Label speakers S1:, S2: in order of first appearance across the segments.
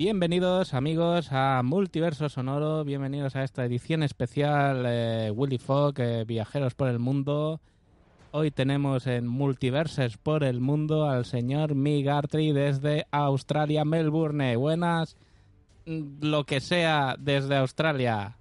S1: Bienvenidos amigos a Multiverso Sonoro, bienvenidos a esta edición especial eh, Willy Fogg, eh, Viajeros por el Mundo. Hoy tenemos en Multiverses por el Mundo al señor Migartri desde Australia, Melbourne. Buenas, mm, lo que sea desde Australia.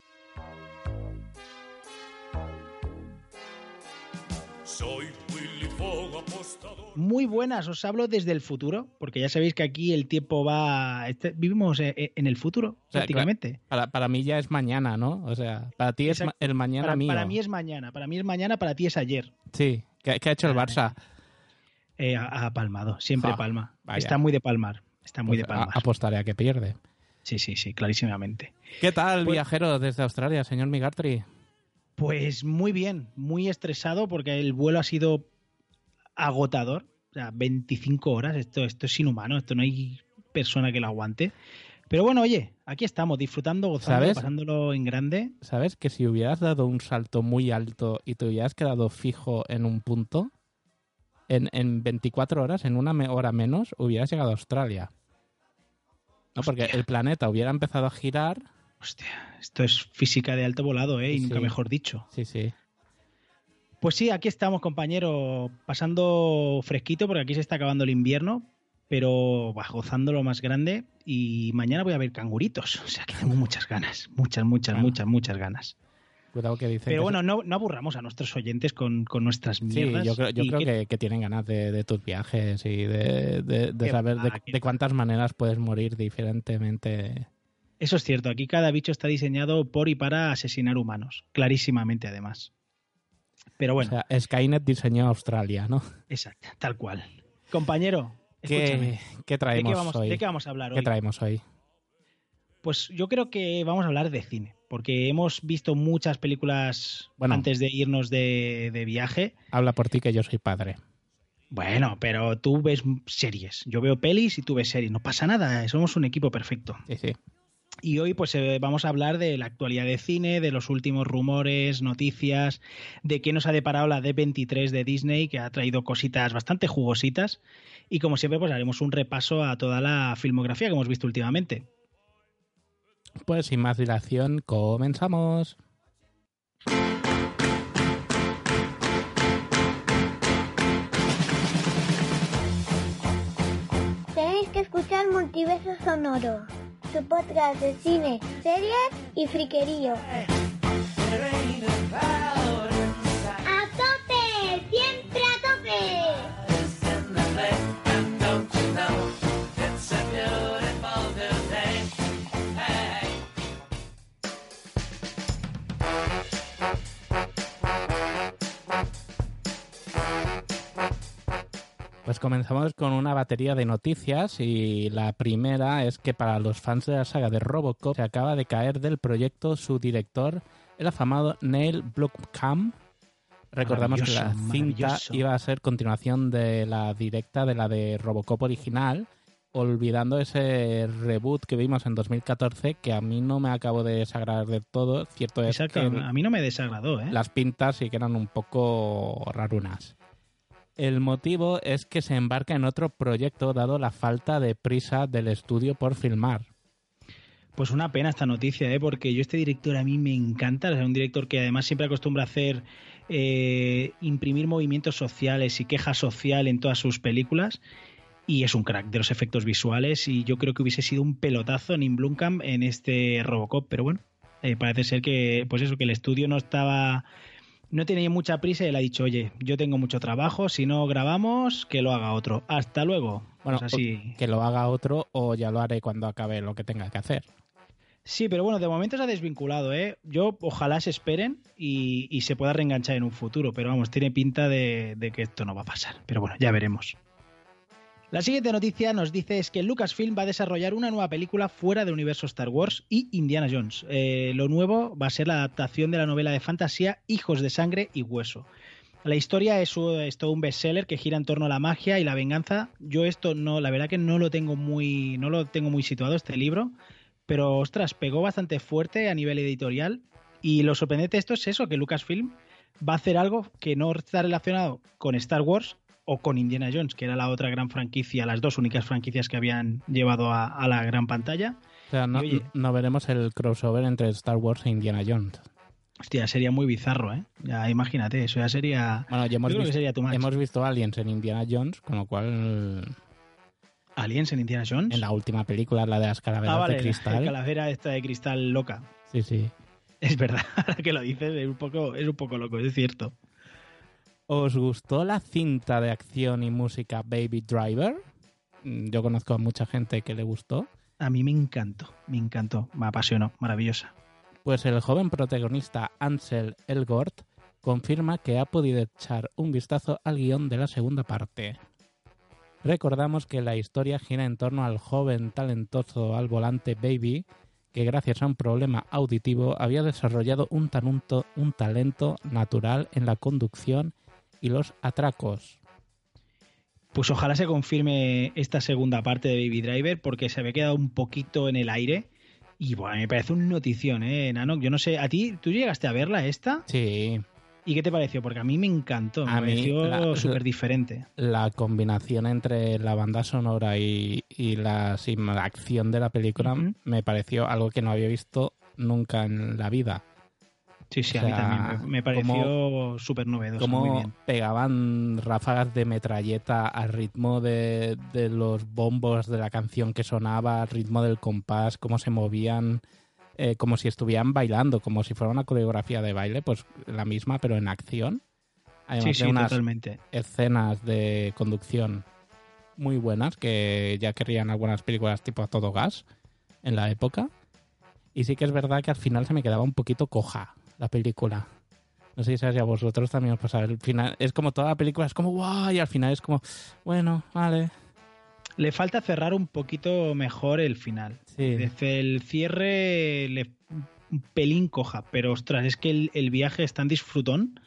S2: Muy buenas, os hablo desde el futuro, porque ya sabéis que aquí el tiempo va... este- vivimos eh, eh, en el futuro,
S1: O sea,
S2: prácticamente.
S1: Para, para mí ya es mañana, ¿no? O sea, para ti es
S2: Exacto.
S1: el mañana
S2: para,
S1: mío.
S2: para mí es mañana, para mí es mañana, para ti es ayer.
S1: Sí, ¿qué, qué ha hecho el Barça?
S2: Eh, ha, ha palmado, siempre
S1: Ja,
S2: palma.
S1: vaya.
S2: Está muy de palmar, está muy
S1: Pues
S2: de
S1: a-
S2: palmar.
S1: apostaré a que pierde.
S2: Sí, sí, sí, clarísimamente.
S1: ¿Qué tal,
S2: Pues-
S1: viajero desde Australia, señor Migartri?
S2: Pues muy bien, muy estresado porque el vuelo ha sido agotador. O sea, 25 horas, esto, esto es inhumano, esto no hay persona que lo aguante. Pero bueno, oye, aquí estamos, disfrutando, gozando,
S1: ¿Sabes?
S2: pasándolo en grande.
S1: ¿Sabes que si hubieras dado un salto muy alto y te hubieras quedado fijo en un punto, en, en 24 horas, en una hora menos, hubieras llegado a Australia? No, porque el planeta hubiera empezado a girar.
S2: Hostia, esto es física de alto volado, ¿eh? Y
S1: Sí,
S2: nunca mejor dicho.
S1: Sí, sí.
S2: Pues sí, aquí estamos, compañero, pasando fresquito porque aquí se está acabando el invierno, pero gozando lo más grande. Y mañana voy a ver canguritos, o sea que tengo muchas ganas, muchas, muchas,
S1: Claro.
S2: muchas, muchas ganas.
S1: Cuidado que dicen.
S2: Pero
S1: que-
S2: bueno, no, no aburramos a nuestros oyentes con, con nuestras
S1: Sí,
S2: mierdas.
S1: yo creo, yo creo
S2: que-
S1: que, que tienen ganas de, de tus viajes y de, de- saber
S2: va,
S1: de cuántas maneras puedes morir diferentemente.
S2: Eso es cierto, aquí cada bicho está diseñado por y para asesinar humanos, clarísimamente además. Pero bueno,
S1: O sea, Skynet diseñó Australia, ¿no?
S2: exacto, tal cual. Compañero, escúchame,
S1: ¿Qué, qué
S2: ¿de
S1: traemos
S2: qué, vamos,
S1: hoy?
S2: de qué vamos a hablar
S1: ¿Qué
S2: hoy?
S1: traemos hoy?
S2: Pues yo creo que vamos a hablar de cine, porque hemos visto muchas películas
S1: Bueno.
S2: antes de irnos de, de viaje.
S1: Habla por ti que yo soy padre.
S2: Bueno, pero tú ves series, yo veo pelis y tú ves series, no pasa nada, somos un equipo perfecto.
S1: Sí, sí.
S2: Y hoy pues eh, vamos a hablar de la actualidad de cine, de los últimos rumores, noticias, de qué nos ha deparado la D23 de Disney, que ha traído cositas bastante jugositas. Y como siempre pues haremos un repaso a toda la filmografía que hemos visto últimamente.
S1: Pues sin más dilación, comenzamos.
S3: Tenéis que escuchar Multiverso Sonoro, su podcast de cine, series y friquerío. ¡A tope! ¡Siempre a tope!
S1: Pues comenzamos con una batería de noticias y la primera es que para los fans de la saga de Robocop se acaba de caer del proyecto su director, el afamado Neil Blomkamp. Recordamos que la cinta iba a ser continuación de la directa de la de Robocop original, olvidando ese reboot que vimos en 2014 que a mí no me acabó de desagradar del todo. Cierto es que
S2: a mí no me desagradó, ¿eh?
S1: las pintas sí que eran un poco rarunas. El motivo es que se embarca en otro proyecto dado la falta de prisa del estudio por filmar.
S2: Pues una pena esta noticia, ¿eh? porque yo este director a mí me encanta, es un director que además siempre acostumbra a hacer, eh, imprimir movimientos sociales y queja social en todas sus películas y es un crack de los efectos visuales y yo creo que hubiese sido un pelotazo en Blomkamp en este Robocop, pero bueno, eh, parece ser que pues eso que el estudio no estaba no tenía mucha prisa y él ha dicho, oye, yo tengo mucho trabajo, si no grabamos, que lo haga otro. Hasta luego.
S1: Bueno,
S2: Pues así.
S1: que lo haga otro o ya lo haré cuando acabe lo que tenga que hacer.
S2: Sí, pero bueno, de momento se ha desvinculado, ¿eh? Yo ojalá se esperen y, y se pueda reenganchar en un futuro, pero vamos, tiene pinta de, de que esto no va a pasar. Pero bueno, ya veremos. La siguiente noticia nos dice es que Lucasfilm va a desarrollar una nueva película fuera del universo Star Wars y Indiana Jones. Eh, lo nuevo va a ser la adaptación de la novela de fantasía Hijos de Sangre y Hueso. La historia es, todo un bestseller que gira en torno a la magia y la venganza. Yo esto no, la verdad que no lo tengo muy, no lo tengo muy situado este libro, pero ostras, pegó bastante fuerte a nivel editorial. Y lo sorprendente de esto es eso, que Lucasfilm va a hacer algo que no está relacionado con Star Wars o con Indiana Jones, que era la otra gran franquicia, las dos únicas franquicias que habían llevado a, a la gran pantalla.
S1: O sea, no,
S2: Y oye-
S1: no veremos el crossover entre Star Wars e Indiana Jones.
S2: Hostia, sería muy bizarro, ¿eh? Ya imagínate, eso ya sería...
S1: Bueno, ya hemos,
S2: Yo creo que
S1: visto,
S2: sería too much.
S1: hemos visto Aliens en Indiana Jones, con lo cual
S2: Aliens en Indiana Jones.
S1: en la última película, la de las calaveras
S2: ah, vale,
S1: de
S2: la
S1: cristal.
S2: calavera esta de cristal loca.
S1: Sí, sí.
S2: Es verdad, ahora que lo dices, es un poco, es un poco loco, es cierto.
S1: ¿Os gustó la cinta de acción y música Baby Driver? Mm, Yo conozco a mucha gente que le gustó.
S2: A mí me encantó, me encantó, me apasionó, maravillosa.
S1: Pues el joven protagonista Ansel Elgort confirma que ha podido echar un vistazo al guion de la segunda parte. Recordamos que la historia gira en torno al joven talentoso al volante Baby, que gracias a un problema auditivo había desarrollado un talento, un talento natural en la conducción y los atracos.
S2: Pues ojalá se confirme esta segunda parte de Baby Driver porque se había quedado un poquito en el aire. Y bueno, me parece una notición, ¿eh, Nano? Yo no sé, ¿a ti, tú llegaste a verla esta?
S1: Sí,
S2: ¿Y qué te pareció? Porque a mí me encantó, me
S1: A
S2: pareció súper diferente.
S1: la combinación entre la banda sonora y, y la, acción de la película me pareció algo que no había visto nunca en la vida.
S2: Sí, sí,
S1: o
S2: a mí también. Me, pareció súper novedoso, muy
S1: Cómo
S2: bien.
S1: pegaban ráfagas de metralleta al ritmo de, de los bombos de la canción que sonaba, al ritmo del compás, cómo se movían, eh, como si estuvieran bailando, como si fuera una coreografía de baile, pues la misma, pero en acción. Además
S2: Sí,
S1: de
S2: sí,
S1: unas
S2: totalmente.
S1: escenas de conducción muy buenas que ya querrían algunas películas tipo a todo gas en la época. Y sí que es verdad que al final se me quedaba un poquito coja la película. No sé si a vosotros también os pasa. El final es como toda la película, es como guau, y al final es como, bueno, vale.
S2: Le falta cerrar un poquito mejor el final.
S1: Sí.
S2: Desde el cierre, le, un pelín coja, pero ostras, es que el, el viaje es tan disfrutón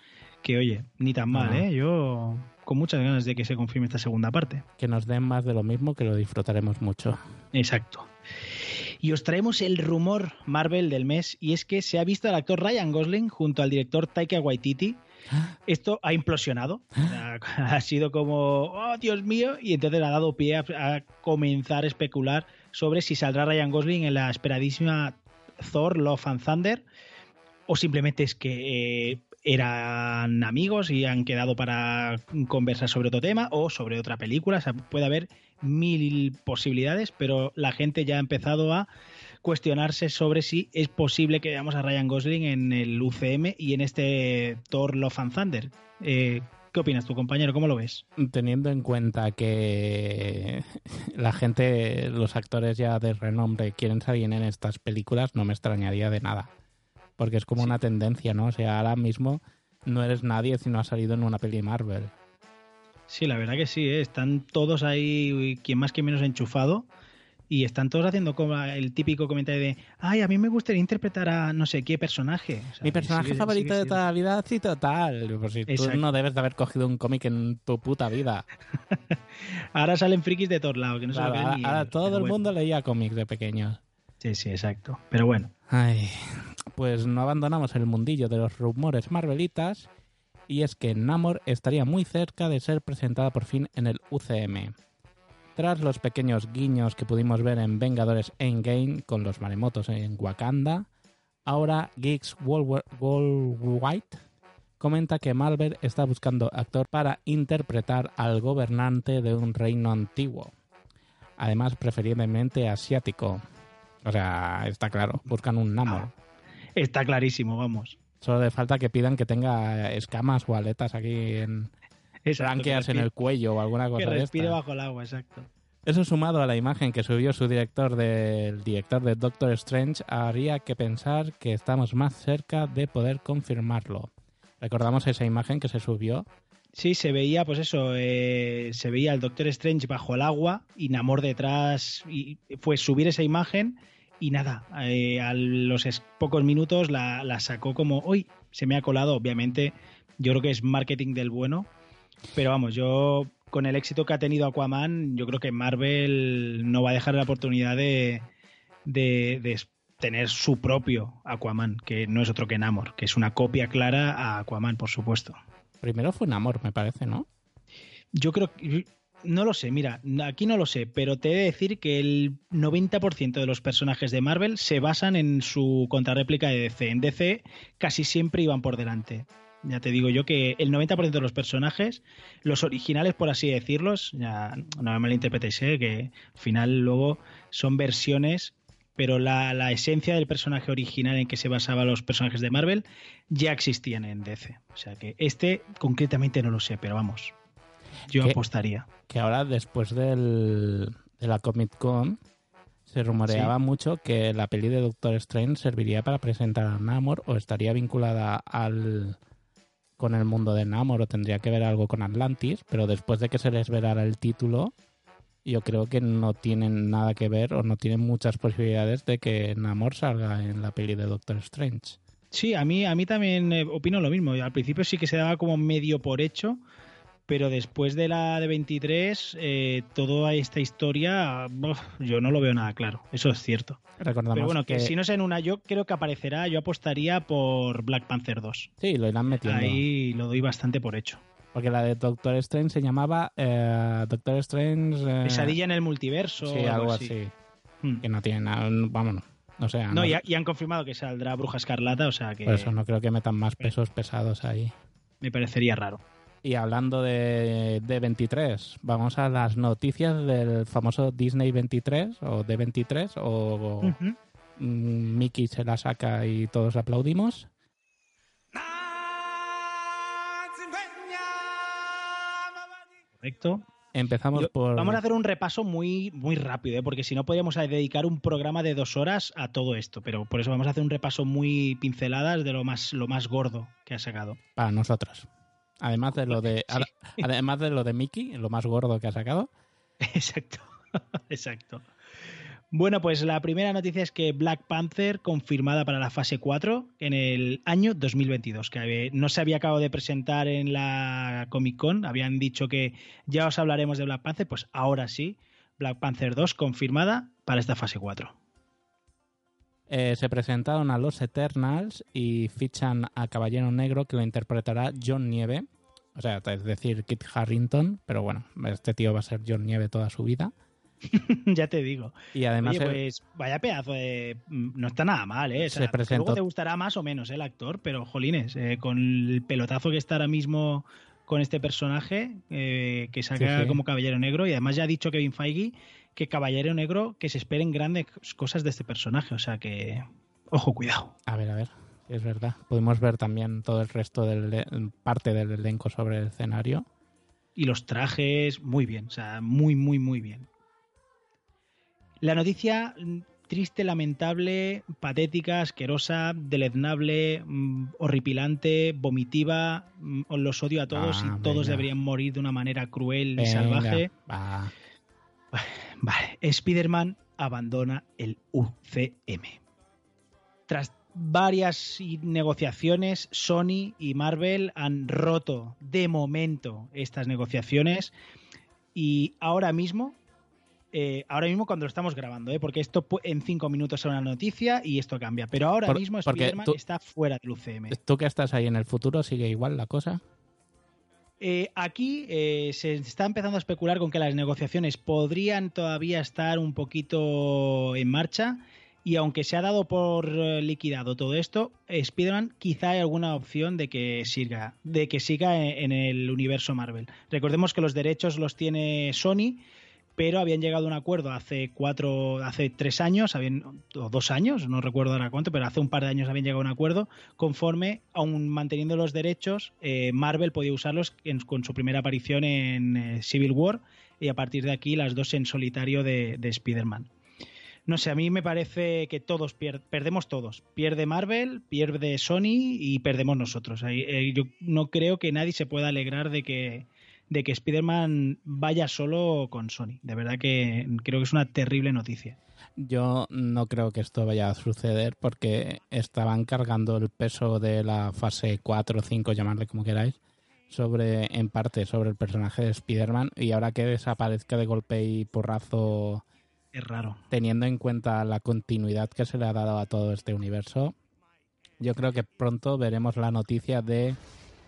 S2: que, oye, ni tan mal,
S1: Ajá.
S2: ¿eh? Yo con muchas ganas de que se confirme esta segunda parte.
S1: Que nos den más de lo mismo, que lo disfrutaremos mucho.
S2: Exacto. Y os traemos el rumor Marvel del mes, y es que se ha visto al actor Ryan Gosling junto al director Taika Waititi. Esto ha implosionado. Ha sido como, oh Dios mío, y entonces ha dado pie a, a comenzar a especular sobre si saldrá Ryan Gosling en la esperadísima Thor Love and Thunder, o simplemente es que eh, eran amigos y han quedado para conversar sobre otro tema o sobre otra película. O sea, puede haber mil posibilidades, pero la gente ya ha empezado a cuestionarse sobre si es posible que veamos a Ryan Gosling en el UCM y en este Thor Love and Thunder. Eh, ¿Qué opinas tú, compañero? ¿Cómo lo ves?
S1: Teniendo en cuenta que la gente, los actores ya de renombre quieren salir en estas películas, no me extrañaría de nada. Porque es como una tendencia, ¿no? O sea, ahora mismo no eres nadie si no has salido en una peli Marvel.
S2: Sí, la verdad que sí, ¿eh? están todos ahí, quien más que menos enchufado, y están todos haciendo como el típico comentario de, ay, a mí me gustaría interpretar a no sé qué personaje. O sea,
S1: Mi personaje
S2: sigue-
S1: favorito
S2: sigue
S1: de toda la vida, sí, total. Pues si tú no debes de haber cogido un cómic en tu puta vida.
S2: Ahora salen frikis de todos lados, que no se
S1: Claro,
S2: lo creen
S1: ahora,
S2: ni
S1: ahora todo el
S2: bueno.
S1: mundo leía cómics de pequeños.
S2: Sí, sí, exacto. Pero bueno,
S1: Ay, pues no abandonamos el mundillo de los rumores marvelitas y es que Namor estaría muy cerca de ser presentada por fin en el UCM. Tras los pequeños guiños que pudimos ver en Vengadores Endgame con los maremotos en Wakanda, ahora Geeks Worldwide comenta que Marvel está buscando actor para interpretar al gobernante de un reino antiguo, además preferiblemente asiático. O sea, está claro, buscan un Namor.
S2: está clarísimo, vamos.
S1: Solo le falta que pidan que tenga escamas o aletas aquí en branquias
S2: que
S1: en el cuello o alguna
S2: Que
S1: cosa de
S2: respire
S1: esta.
S2: bajo el agua, exacto.
S1: Eso sumado a la imagen que subió su director del director de Doctor Strange haría que pensar que estamos más cerca de poder confirmarlo. Recordamos esa imagen que se subió.
S2: Sí, se veía, pues eso, eh, se veía el Doctor Strange bajo el agua y Namor detrás, y fue subir esa imagen y nada, eh, a los pocos minutos la, la sacó como, uy, se me ha colado, obviamente Yo creo que es marketing del bueno. Pero vamos, yo con el éxito que ha tenido Aquaman, yo creo que Marvel no va a dejar la oportunidad de, de, de tener su propio Aquaman, que no es otro que Namor, que es una copia clara a Aquaman, por supuesto.
S1: Primero fue Namor, me parece, ¿no?
S2: Yo creo que. No lo sé, mira, aquí no lo sé, pero te he de decir que el 90% de los personajes de Marvel se basan en su contrarréplica de DC. En DC casi siempre iban por delante. Ya te digo yo que el 90% de los personajes, los originales, por así decirlos, ya no me malinterpretéis, ¿eh? que al final luego son versiones, pero la, la esencia del personaje original en que se basaban los personajes de Marvel ya existían en DC. O sea que este concretamente no lo sé, pero vamos, yo apostaría.
S1: Que ahora, después del, de la Comic Con, se rumoreaba mucho que la peli de Doctor Strange serviría para presentar a Namor o estaría vinculada al con el mundo de Namor o tendría que ver algo con Atlantis, pero después de que se les verara el título, yo creo que no tienen nada que ver o no tienen muchas posibilidades de que Namor salga en la peli de Doctor Strange.
S2: Sí, a mí, a mí también eh, opino lo mismo. Al principio sí que se daba como medio por hecho, pero después de la de 23, eh, toda esta historia, uf, yo no lo veo nada claro. Eso es cierto.
S1: Recordamos
S2: Pero bueno, que,
S1: que
S2: si no es en una, yo creo que aparecerá, yo apostaría por Black Panther 2.
S1: sí, lo irán metiendo.
S2: Ahí lo doy bastante por hecho.
S1: Porque la de Doctor Strange se llamaba eh, Doctor Strange... eh,
S2: Pesadilla en el multiverso.
S1: Sí, algo así.
S2: Hmm.
S1: Que no tiene nada... Vámonos. O sea,
S2: No, y, ha- y han confirmado que saldrá Bruja Escarlata, o sea que
S1: Por eso no creo que metan más pesos pesados ahí.
S2: me parecería raro.
S1: Y hablando de, de 23, vamos a las noticias del famoso Disney 23 o de 23 o mm, Mickey se la saca y todos aplaudimos.
S2: Correcto.
S1: Empezamos
S2: Yo-
S1: por...
S2: Vamos a hacer un repaso muy, muy rápido, ¿eh? porque si no podríamos dedicar un programa de dos horas a todo esto. Pero por eso vamos a hacer un repaso muy pinceladas de lo más, lo más gordo que ha sacado.
S1: para nosotros. Además de lo de
S2: Sí.
S1: además de lo de Mickey, lo más gordo que ha sacado.
S2: Exacto, exacto. Bueno, pues la primera noticia es que Black Panther confirmada para la fase 4 en el año 2022, que no se había acabado de presentar en la Comic Con, habían dicho que ya os hablaremos de Black Panther, pues ahora sí, Black Panther 2 confirmada para esta fase 4.
S1: Eh, se presentaron a los Eternals y fichan a Caballero Negro que lo interpretará John Nieve. O sea, es decir, Kit Harrington, pero bueno, este tío va a ser John Nieve toda su vida.
S2: ya te digo.
S1: Y además
S2: Oye, pues vaya pedazo de... mm, No está nada mal, ¿eh? O sea,
S1: Se presentó-
S2: Luego te gustará más o menos ¿eh? el actor, pero jolines, eh, con el pelotazo que está ahora mismo con este personaje, eh, que saca
S1: Sí, sí.
S2: como Caballero Negro, y además ya ha dicho Kevin Feige que Caballero Negro, que se esperen grandes cosas de este personaje, o sea que... Ojo, cuidado.
S1: A ver, a ver, es verdad. Pudimos ver también todo el resto del parte del elenco sobre el escenario.
S2: Y los trajes, muy bien, o sea, muy, muy, muy bien. La noticia mm, triste, lamentable, patética, asquerosa, deleznable, mm, horripilante, vomitiva, mm, os los odio a todos
S1: Ah,
S2: y todos
S1: venga.
S2: deberían morir de una manera cruel y
S1: Venga,
S2: salvaje.
S1: va.
S2: Vale, Spider-Man abandona el UCM. Tras varias negociaciones, Sony y Marvel han roto de momento estas negociaciones y ahora mismo, eh, ahora mismo cuando lo estamos grabando, ¿eh? porque esto en cinco minutos será una noticia y esto cambia, pero ahora
S1: Por-
S2: mismo Spider-Man está fuera del UCM.
S1: Tú que estás ahí en el futuro, ¿sigue igual la cosa?
S2: Eh, aquí eh, se está empezando a especular con que las negociaciones podrían todavía estar un poquito en marcha y aunque se ha dado por eh, liquidado todo esto, Spider-Man quizá hay alguna opción de que siga, de que siga en, en el universo Marvel. Recordemos que los derechos los tiene Sony, pero habían llegado a un acuerdo hace cuatro, hace tres años, habían, o dos años, no recuerdo ahora cuánto, pero hace un par de años habían llegado a un acuerdo conforme, aun manteniendo los derechos, eh, Marvel podía usarlos con su primera aparición en eh, Civil War y a partir de aquí las dos en solitario de, de Spider-Man. No sé, a mí me parece que todos pier- perdemos todos. Pierde Marvel, pierde Sony y perdemos nosotros. Eh, yo no creo que nadie se pueda alegrar de que, de que Spider-Man vaya solo con Sony. De verdad que creo que es una terrible noticia.
S1: Yo no creo que esto vaya a suceder porque estaban cargando el peso de la fase 4 o 5, llamarle como queráis, sobre en parte sobre el personaje de Spider-Man y ahora que desaparezca de golpe y porrazo
S2: Es raro.
S1: teniendo en cuenta la continuidad que se le ha dado a todo este universo, yo creo que pronto veremos la noticia de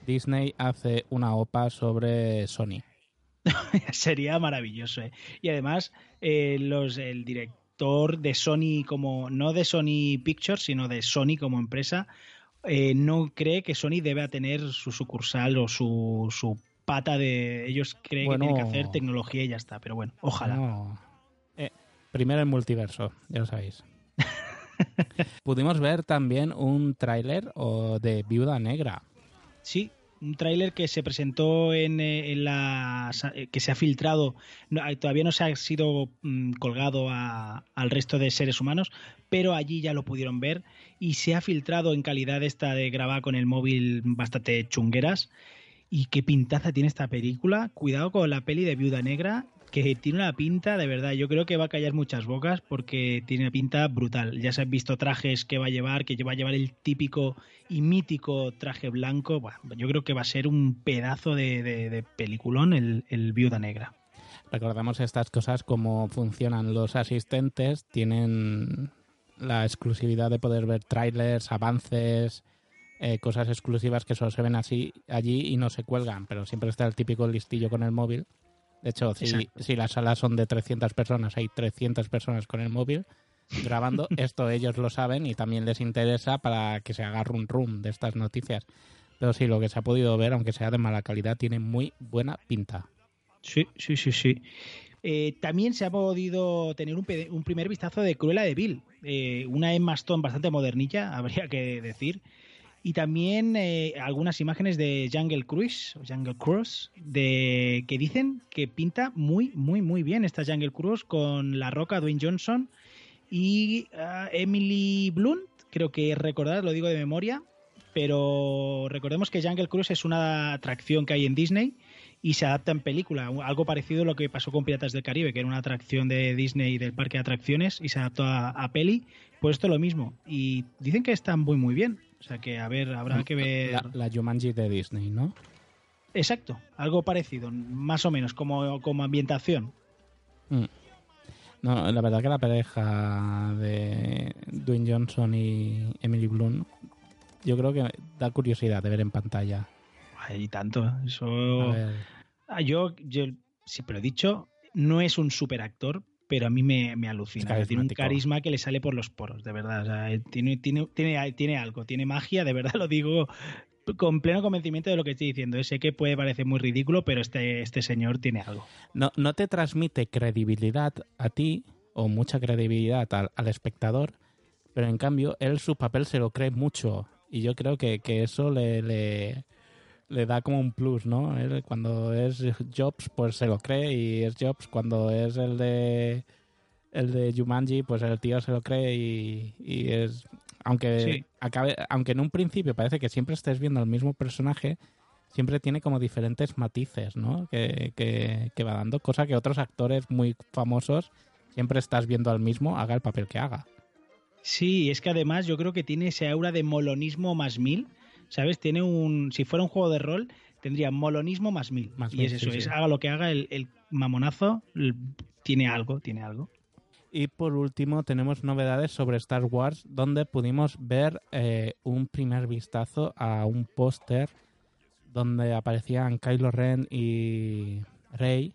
S1: Disney hace una OPA sobre Sony.
S2: Sería maravilloso. ¿eh? Y además, eh, los, el director de Sony como, no de Sony Pictures, sino de Sony como empresa, eh, no cree que Sony deba tener su sucursal o su, su pata de... Ellos creen
S1: Bueno.
S2: que tienen que hacer tecnología y ya está. Pero bueno, ojalá.
S1: No. Eh, primero el multiverso, ya lo sabéis. Pudimos ver también un tráiler o de Viuda Negra.
S2: Sí, un tráiler que se presentó en, eh, la eh, que se ha filtrado, todavía no se ha sido mm, colgado a- al resto de seres humanos, pero allí ya lo pudieron ver y se ha filtrado en calidad esta de grabar con el móvil bastante chungueras. Y qué pintaza tiene esta película. Cuidado con la peli de Viuda Negra, que tiene una pinta de verdad. Yo creo que va a callar muchas bocas porque tiene una pinta brutal. Ya se han visto trajes que va a llevar, que va a llevar el típico y mítico traje blanco. Buah, yo creo que va a ser un pedazo de, de- peliculón el, el Viuda Negra.
S1: Recordamos estas cosas como funcionan los asistentes, tienen la exclusividad de poder ver trailers, avances, eh, cosas exclusivas que solo se ven así allí y no se cuelgan, pero siempre está el típico listillo con el móvil. De hecho, si, las salas son de 300 personas, hay 300 personas con el móvil grabando. Esto ellos lo saben y también les interesa para que se haga run rum de estas noticias. Pero sí, lo que se ha podido ver, aunque sea de mala calidad, tiene muy buena pinta.
S2: Sí, sí, sí, sí. Eh, también se ha podido tener un, un primer vistazo de Cruella de Vil, eh, una Emma Stone bastante modernilla, habría que decir. Y también eh, algunas imágenes de Jungle Cruise, o Jungle Cruise, de, que dicen que pinta muy, muy, muy bien esta Jungle Cruise con La Roca, Dwayne Johnson y ah, Emily Blunt, creo que recordar, lo digo de memoria, pero recordemos que Jungle Cruise es una atracción que hay en Disney y se adapta en película, algo parecido a lo que pasó con Piratas del Caribe, que era una atracción de Disney del parque de atracciones y se adaptó a, a peli, pues esto es lo mismo. Y dicen que están muy muy bien, o sea que a ver, habrá que ver...
S1: La, la Jumanji de Disney, ¿no?
S2: Exacto, algo parecido, más o menos, como, como ambientación.
S1: Mm. No, la verdad que la pareja de Dwayne Johnson y Emily Blunt, yo creo que da curiosidad de ver en pantalla.
S2: Ay, tanto, eso... Ah, Yo, yo siempre lo he dicho, no es un super actor, pero a mí me, me alucina. Tiene un carisma que le sale por los poros, de verdad. O sea, él tiene, tiene, tiene, tiene algo, tiene magia, de verdad lo digo con pleno convencimiento de lo que estoy diciendo. Sé que puede parecer muy ridículo, pero este, este señor tiene algo.
S1: no, no te transmite credibilidad a ti o mucha credibilidad al, al espectador, pero en cambio él su papel se lo cree mucho y yo creo que, que eso le, le, le da como un plus, ¿no? Él cuando es Jobs pues se lo cree y es Jobs cuando es el de el de Jumanji pues el tío se lo cree y, y es aunque
S2: Sí.
S1: acabe aunque en un principio parece que siempre estés viendo al mismo personaje siempre tiene como diferentes matices, ¿no? Que, que, que va dando, cosa que otros actores muy famosos siempre estás viendo al mismo, haga el papel que haga.
S2: Sí, es que además yo creo que tiene ese aura de molonismo más mil, ¿sabes? Tiene un... Si fuera un juego de rol, tendría molonismo más mil.
S1: Más
S2: y
S1: mil,
S2: es eso,
S1: sí,
S2: es
S1: sí.
S2: haga lo que haga, el, el mamonazo el- tiene algo, tiene algo.
S1: Y por último tenemos novedades sobre Star Wars, donde pudimos ver eh, un primer vistazo a un póster donde aparecían Kylo Ren y Rey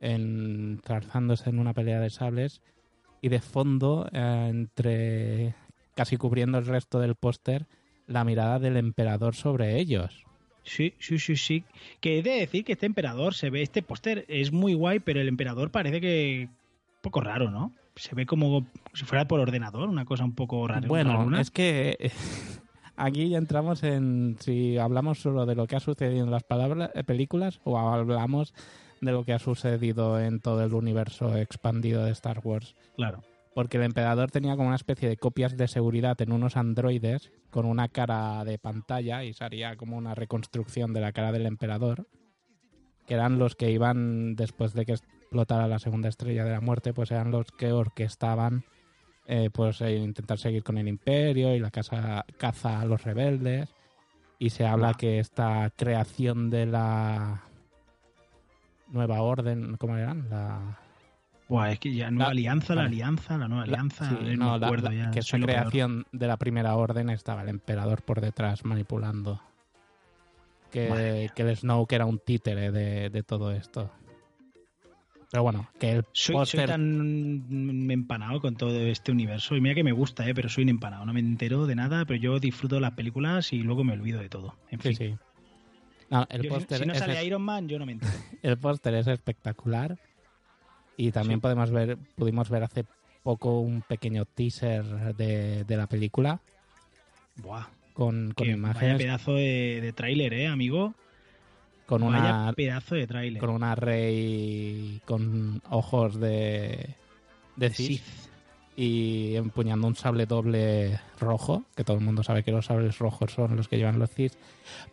S1: en, trazándose en una pelea de sables y de fondo, eh, entre casi cubriendo el resto del póster, la mirada del emperador sobre ellos.
S2: Sí, sí, sí, sí. Que he de decir que este emperador se ve, este póster es muy guay, pero el emperador parece que un poco raro, ¿no? Se ve como si fuera por ordenador, una cosa un poco rara.
S1: Bueno,
S2: raruna.
S1: es que aquí ya entramos en si hablamos solo de lo que ha sucedido en las palabras, eh, películas o hablamos de lo que ha sucedido en todo el universo expandido de Star Wars.
S2: claro.
S1: Porque el emperador tenía como una especie de copias de seguridad en unos androides con una cara de pantalla y sería como una reconstrucción de la cara del emperador. que eran los que iban después de que explotara la segunda estrella de la muerte, pues eran los que orquestaban eh, pues eh, intentar seguir con el imperio y la casa, caza a los rebeldes. Y se habla que esta creación de la nueva orden, ¿cómo eran? La,
S2: Buah, es que ya nueva
S1: La-
S2: alianza, la alianza, la nueva
S1: la-
S2: alianza.
S1: sí,
S2: no,
S1: no,
S2: me
S1: la-
S2: ya.
S1: que
S2: soy peor.
S1: creación de la primera orden estaba el emperador por detrás manipulando. Que, que el Snoke era un títere de, de todo esto. Pero bueno, que el
S2: Soy, soy
S1: póster
S2: tan empanado con todo este universo. Y mira que me gusta, ¿eh? pero soy un empanado. No me entero de nada, pero yo disfruto las películas y luego me olvido de todo. En
S1: Sí,
S2: fin.
S1: sí. No, el
S2: Yo, si- no
S1: es,
S2: sale Iron Man, yo no me entero.
S1: el póster es espectacular. Y también
S2: Sí.
S1: podemos ver, pudimos ver hace poco un pequeño teaser de, de la película
S2: Buah,
S1: con, con
S2: que vaya
S1: imágenes,
S2: pedazo de, de tráiler, ¿eh, amigo?
S1: con
S2: Vaya
S1: una,
S2: pedazo de tráiler.
S1: con una rey con ojos de, de Sith
S2: Sith.
S1: y empuñando un sable doble rojo, que todo el mundo sabe que los sables rojos son los que llevan los Sith,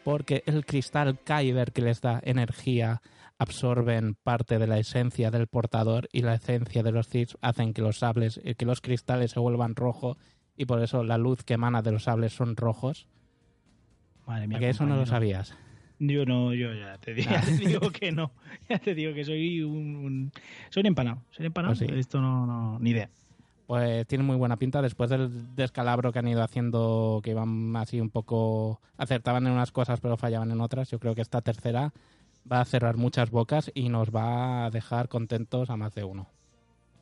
S1: porque el cristal Kyber que les da energía absorben parte de la esencia del portador y la esencia de los Sith hacen que los sables, eh, que los cristales se vuelvan rojo y por eso la luz que emana de los sables son rojos.
S2: Madre mía,
S1: ¿A que eso no lo sabías?
S2: Yo no, yo ya te, digo,
S1: Ah.
S2: ya te digo que no. Ya te digo que soy un, un- soy un empanado. Soy un empanado.
S1: Pues sí.
S2: Esto no, no, ni idea.
S1: Pues tiene muy buena pinta después del descalabro que han ido haciendo, que iban así un poco, acertaban en unas cosas pero fallaban en otras. Yo creo que esta tercera va a cerrar muchas bocas y nos va a dejar contentos a más de uno.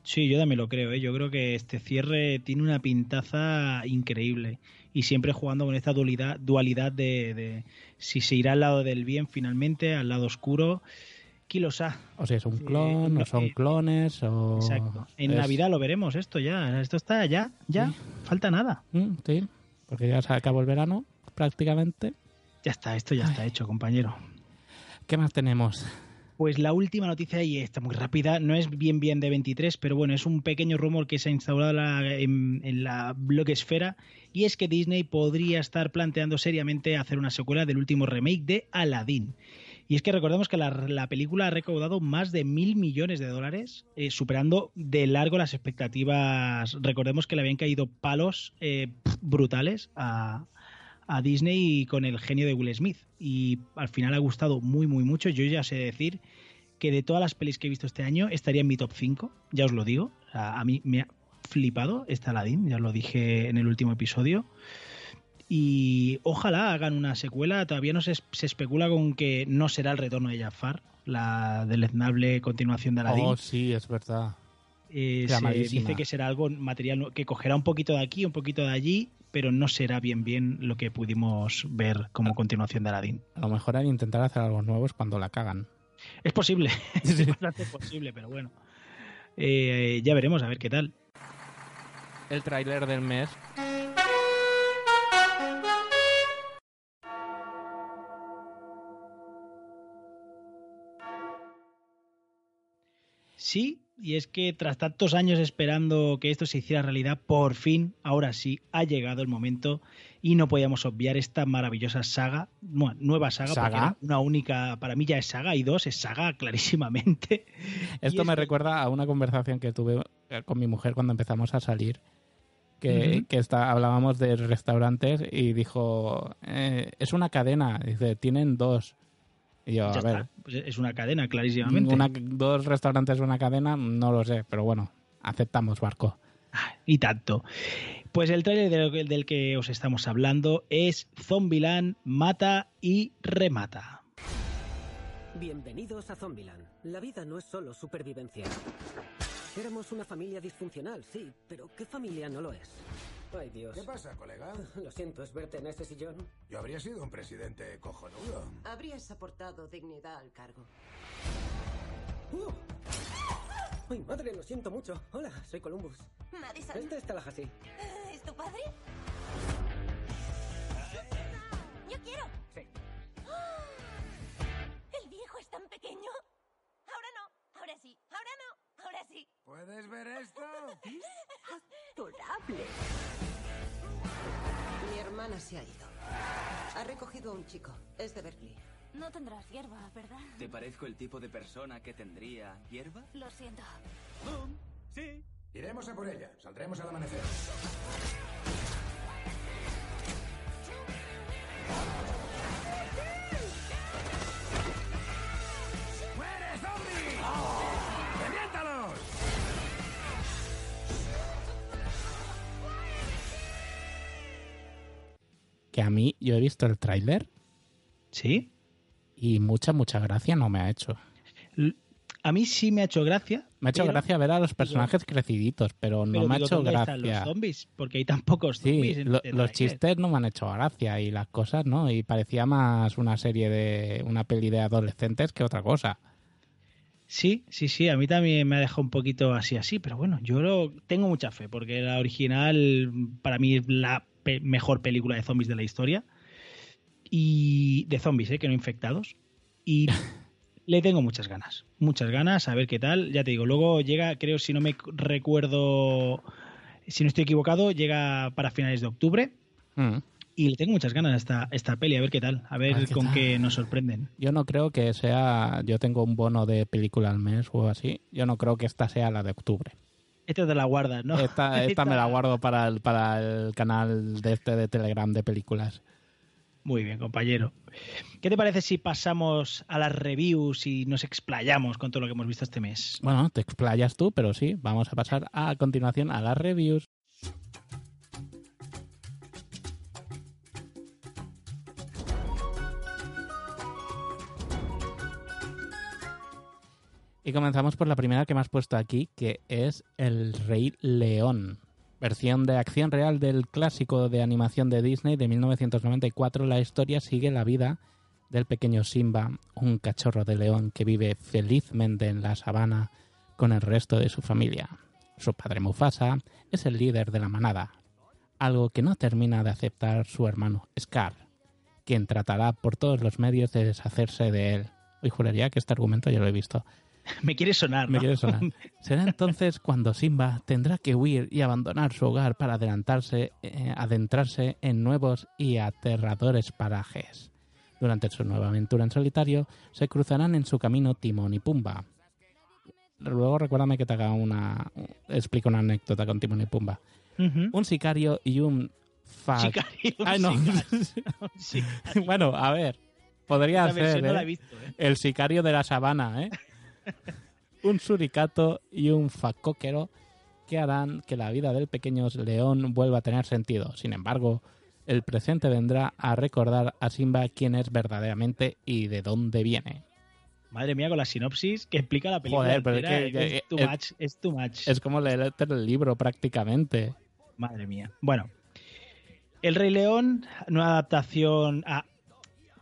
S2: Sí, yo también lo creo. ¿eh? Yo creo que este cierre tiene una pintaza increíble. Y siempre jugando con esta dualidad, dualidad de, de si se irá al lado del bien finalmente, al lado oscuro. Kilosa.
S1: O si es un clon, o son clones, o...
S2: Exacto. En
S1: es-
S2: Navidad lo veremos esto ya. Esto está ya, ya.
S1: Sí.
S2: Falta nada.
S1: Mm, sí, porque ya se acabó el verano prácticamente.
S2: Ya está, esto ya está hecho, compañero.
S1: ¿Qué más tenemos?
S2: Pues la última noticia, y está muy rápida, no es bien bien de 23, pero bueno, es un pequeño rumor que se ha instaurado en, en la blogesfera, y es que Disney podría estar planteando seriamente hacer una secuela del último remake de Aladdin. Y es que recordemos que la, la película ha recaudado más de mil millones de dólares, eh, superando de largo las expectativas. Recordemos que le habían caído palos eh, brutales a, a Disney con el genio de Will Smith. Y al final ha gustado muy, muy mucho. Yo ya sé decir que de todas las pelis que he visto este año estaría en mi top 5, ya os lo digo. O sea, a mí me ha flipado esta Aladdin, ya os lo dije en el último episodio. Y ojalá hagan una secuela. Todavía no se, se especula con que no será el retorno de Jafar, la deleznable continuación de Aladdin.
S1: Oh, sí, es verdad.
S2: Eh, se dice que será algo material que cogerá un poquito de aquí, un poquito de allí, pero no será bien bien lo que pudimos ver como continuación de Aladdin.
S1: A lo mejor hay que intentar hacer algo nuevo es cuando la cagan.
S2: Es posible,
S1: Sí.
S2: es bastante posible, pero bueno. Eh, ya veremos a ver qué tal.
S1: El tráiler del mes
S2: Sí, y es que tras tantos años esperando que esto se hiciera realidad, por fin, ahora sí, ha llegado el momento y no podíamos obviar esta maravillosa saga, bueno, nueva saga, porque
S1: ¿Saga?
S2: era una única, para mí ya es saga y dos, es saga clarísimamente.
S1: Esto me
S2: que-
S1: recuerda a una conversación que tuve eh, con mi mujer cuando empezamos a salir. Que está, hablábamos de restaurantes y dijo, eh, es una cadena. Dice, tienen dos. Y yo,
S2: Ya
S1: a ver,
S2: está, pues es una cadena clarísimamente.
S1: una- dos restaurantes de una cadena, no lo sé, pero bueno, aceptamos barco.
S2: Y tanto. Pues el tráiler del, del que os estamos hablando es Zombieland mata y remata.
S4: Bienvenidos a Zombieland. La vida no es solo supervivencia. Éramos una familia disfuncional, sí, pero ¿qué familia no lo es? Ay, Dios.
S5: ¿Qué pasa, colega?
S4: Lo siento, es verte en ese sillón.
S5: Yo habría sido un presidente cojonudo.
S6: Habrías aportado dignidad al cargo.
S4: ¡Uh! ¡Ay, madre, lo siento mucho! Hola, soy Columbus.
S6: Madison,
S4: Este es Tallahassee.
S6: ¿es tu padre? Yo quiero.
S4: Sí.
S6: El viejo es tan pequeño. Ahora no, ahora sí, ahora no, ahora sí.
S5: ¿Puedes ver esto?
S6: Adorable. Mi hermana se ha ido. Ha recogido a un chico. Es de Berkeley. No tendrás hierba, ¿verdad?
S7: ¿Te parezco el tipo de persona que tendría hierba?
S6: Lo siento.
S1: Sí.
S5: Iremos a por ella. Saldremos al amanecer.
S1: Que a mí, yo he visto el tráiler
S2: ¿Sí?
S1: y mucha, mucha gracia no me ha hecho.
S2: A mí sí me ha hecho gracia.
S1: Me ha hecho
S2: pero-
S1: gracia ver a los personajes creciditos, pero no
S2: pero
S1: me ha
S2: digo,
S1: hecho
S2: ¿dónde están
S1: gracia.
S2: los zombies? Porque hay tan pocos
S1: Sí,
S2: zombies. en
S1: lo-
S2: este
S1: los chistes no me han hecho gracia y las cosas no, y parecía más una serie de una peli de adolescentes que otra cosa.
S2: Sí, sí, sí, a mí también me ha dejado un poquito así, así, pero bueno, yo lo, tengo mucha fe, porque la original para mí es la pe- mejor película de zombies de la historia. Y de zombies, ¿eh? que no infectados. Y le tengo muchas ganas, muchas ganas, a ver qué tal. Ya te digo, luego llega, creo, si no me recuerdo, si no estoy equivocado, llega para finales de octubre.
S1: Mm.
S2: Y le tengo muchas ganas a esta, esta peli, a ver qué tal, a ver,
S1: A ver qué
S2: con
S1: tal.
S2: qué nos sorprenden.
S1: Yo no creo que sea, yo tengo un bono de película al mes o así, yo no creo que esta sea la de octubre.
S2: Esta te la guardas, ¿no?
S1: Esta, esta me la guardo para el, para el canal de este de Telegram de películas.
S2: Muy bien, compañero. ¿Qué te parece si pasamos a las reviews y nos explayamos con todo lo que hemos visto este mes?
S1: Bueno, te explayas tú, pero sí, vamos a pasar a continuación a las reviews. Y comenzamos por la primera que me has puesto aquí, que es El Rey León. Versión de acción real del clásico de animación de Disney de 1994. La historia sigue la vida del pequeño Simba, un cachorro de león que vive felizmente en la sabana con el resto de su familia. Su padre Mufasa es el líder de la manada, algo que no termina de aceptar su hermano Scar, quien tratará por todos los medios de deshacerse de él. Hoy juraría que este argumento ya lo he visto.
S2: Me quiere sonar,
S1: Me quiere sonar. Será entonces cuando Simba tendrá que huir y abandonar su hogar para adelantarse, eh, adentrarse en nuevos y aterradores parajes. Durante su nueva aventura en solitario, se cruzarán en su camino Timón y Pumba. Luego recuérdame que te haga una... explico una anécdota con Timón y Pumba. Un sicario y un... fa-
S2: Sicario,
S1: Ay, no.
S2: sí.
S1: bueno, a ver. Podría ser
S2: no la he
S1: ¿eh?
S2: visto, ¿eh?
S1: el sicario de la sabana, ¿eh? un suricato y un facóquero que harán que la vida del pequeño león vuelva a tener sentido. Sin embargo, el presente vendrá a recordar a Simba quién es verdaderamente y de dónde viene.
S2: Madre mía, con la sinopsis que explica la película.
S1: Joder, pero es que-
S2: es too
S1: es-
S2: much, es too much.
S1: Es como leer el libro prácticamente.
S2: Madre mía. Bueno, El Rey León, nueva adaptación a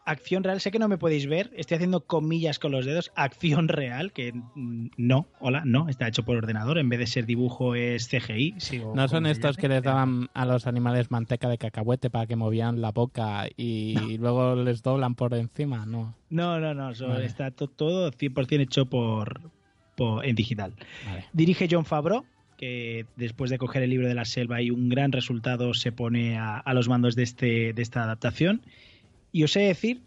S2: acción real. Sé que no me podéis ver, estoy haciendo comillas con los dedos. Acción real, que mm, no, hola, no, está hecho por ordenador. En vez de ser dibujo es CGI. sigo
S1: No son estos que les daban a los animales manteca de cacahuete para que movían la boca y luego les doblan por encima, no.
S2: No, no, no,
S1: Vale.
S2: está to- todo 100% hecho por, por- en digital.
S1: Vale.
S2: Dirige John Favreau, que después de coger el libro de la selva y un gran resultado se pone a, a los mandos de, este, de esta adaptación. Y os he de decir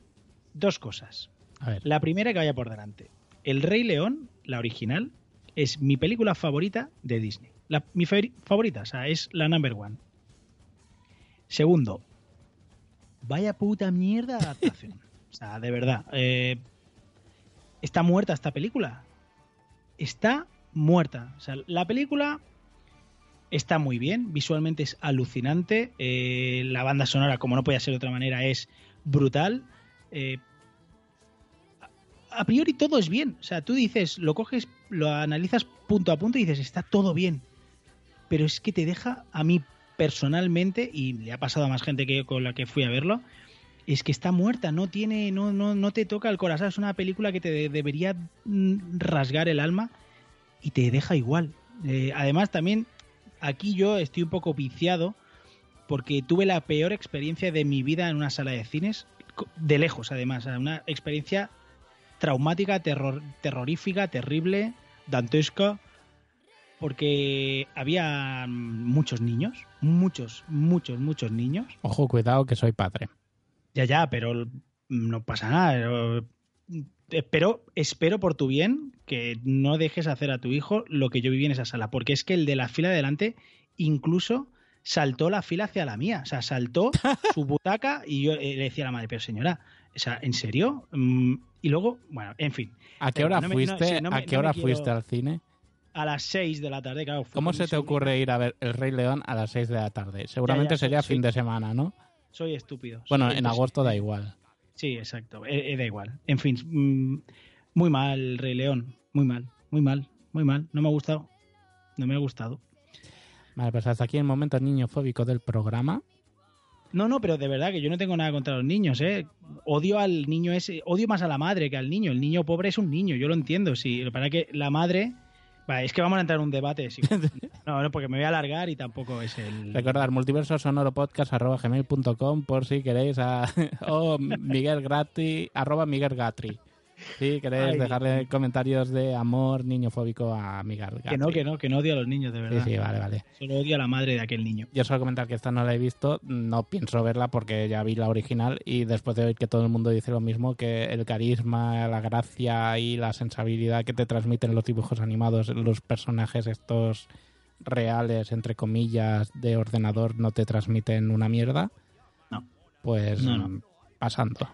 S2: dos cosas.
S1: A ver.
S2: La primera que vaya por delante. El Rey León, la original, es mi película favorita de Disney. La- mi favori- favorita, o sea, es la number one. Segundo, vaya puta mierda de adaptación. o sea, de verdad. eh, está muerta esta película. Está muerta. O sea, la película está muy bien, visualmente es alucinante. eh, la banda sonora, como no podía ser de otra manera, es brutal. eh, a- priori todo es bien. O sea, tú dices, lo coges, lo analizas punto a punto y dices, está todo bien. Pero es que te deja, a mí personalmente, y le ha pasado a más gente que con la que fui a verlo, es que está muerta, no tiene, no, no, no te toca el corazón. Es una película que te de- debería mm, rasgar el alma y te deja igual. Eh, además, también aquí yo estoy un poco viciado porque tuve la peor experiencia de mi vida en una sala de cines, de lejos además, una experiencia traumática, terror, terrorífica, terrible, dantesca, porque había muchos niños, muchos, muchos, muchos niños.
S1: Ojo, cuidado que soy padre.
S2: Ya, ya, pero no pasa nada. Espero, espero por tu bien que no dejes hacer a tu hijo lo que yo viví en esa sala, porque es que el de la fila de delante incluso saltó la fila hacia la mía, o sea, saltó su butaca y yo eh, le decía a la madre, pero señora, o sea, ¿en serio? Mm, y luego, bueno, en fin.
S1: ¿A qué hora fuiste? ¿A qué hora fuiste al cine?
S2: A las 6 de la tarde, claro.
S1: ¿Cómo se te ocurre ir a ver El Rey León a las 6 de la tarde? Seguramente sería fin de semana, ¿no?
S2: Soy estúpido.
S1: Bueno, en agosto da igual.
S2: Sí, exacto. Eh, eh, da igual. En fin, mm, muy mal, Rey León. Muy mal, muy mal, muy mal. No me ha gustado. No me ha gustado.
S1: Vale, pues hasta aquí el momento niño fóbico del programa.
S2: No, no, pero de verdad que yo no tengo nada contra los niños, ¿eh? Odio al niño ese, odio más a la madre que al niño. El niño pobre es un niño, yo lo entiendo. Sí, para que la madre Vale, es que vamos a entrar en un debate. No, no, porque me voy a alargar y tampoco es el.
S1: Recordar, multiverso sonoro podcast arroba gmail.com por si queréis a. o Miguel Gatti, arroba Miguel Gatri. Sí, queréis dejarle comentarios de amor niño fóbico a Miguel
S2: Que no, que no, que no odio a los niños, de verdad.
S1: Sí, sí, vale, vale.
S2: Solo odio a la madre de aquel niño.
S1: Yo solo comentar que esta no la he visto, no pienso verla porque ya vi la original y después de oír que todo el mundo dice lo mismo, que el carisma, la gracia y la sensibilidad que te transmiten los dibujos animados, los personajes estos reales, entre comillas, de ordenador no te transmiten una mierda.
S2: No.
S1: Pues pasando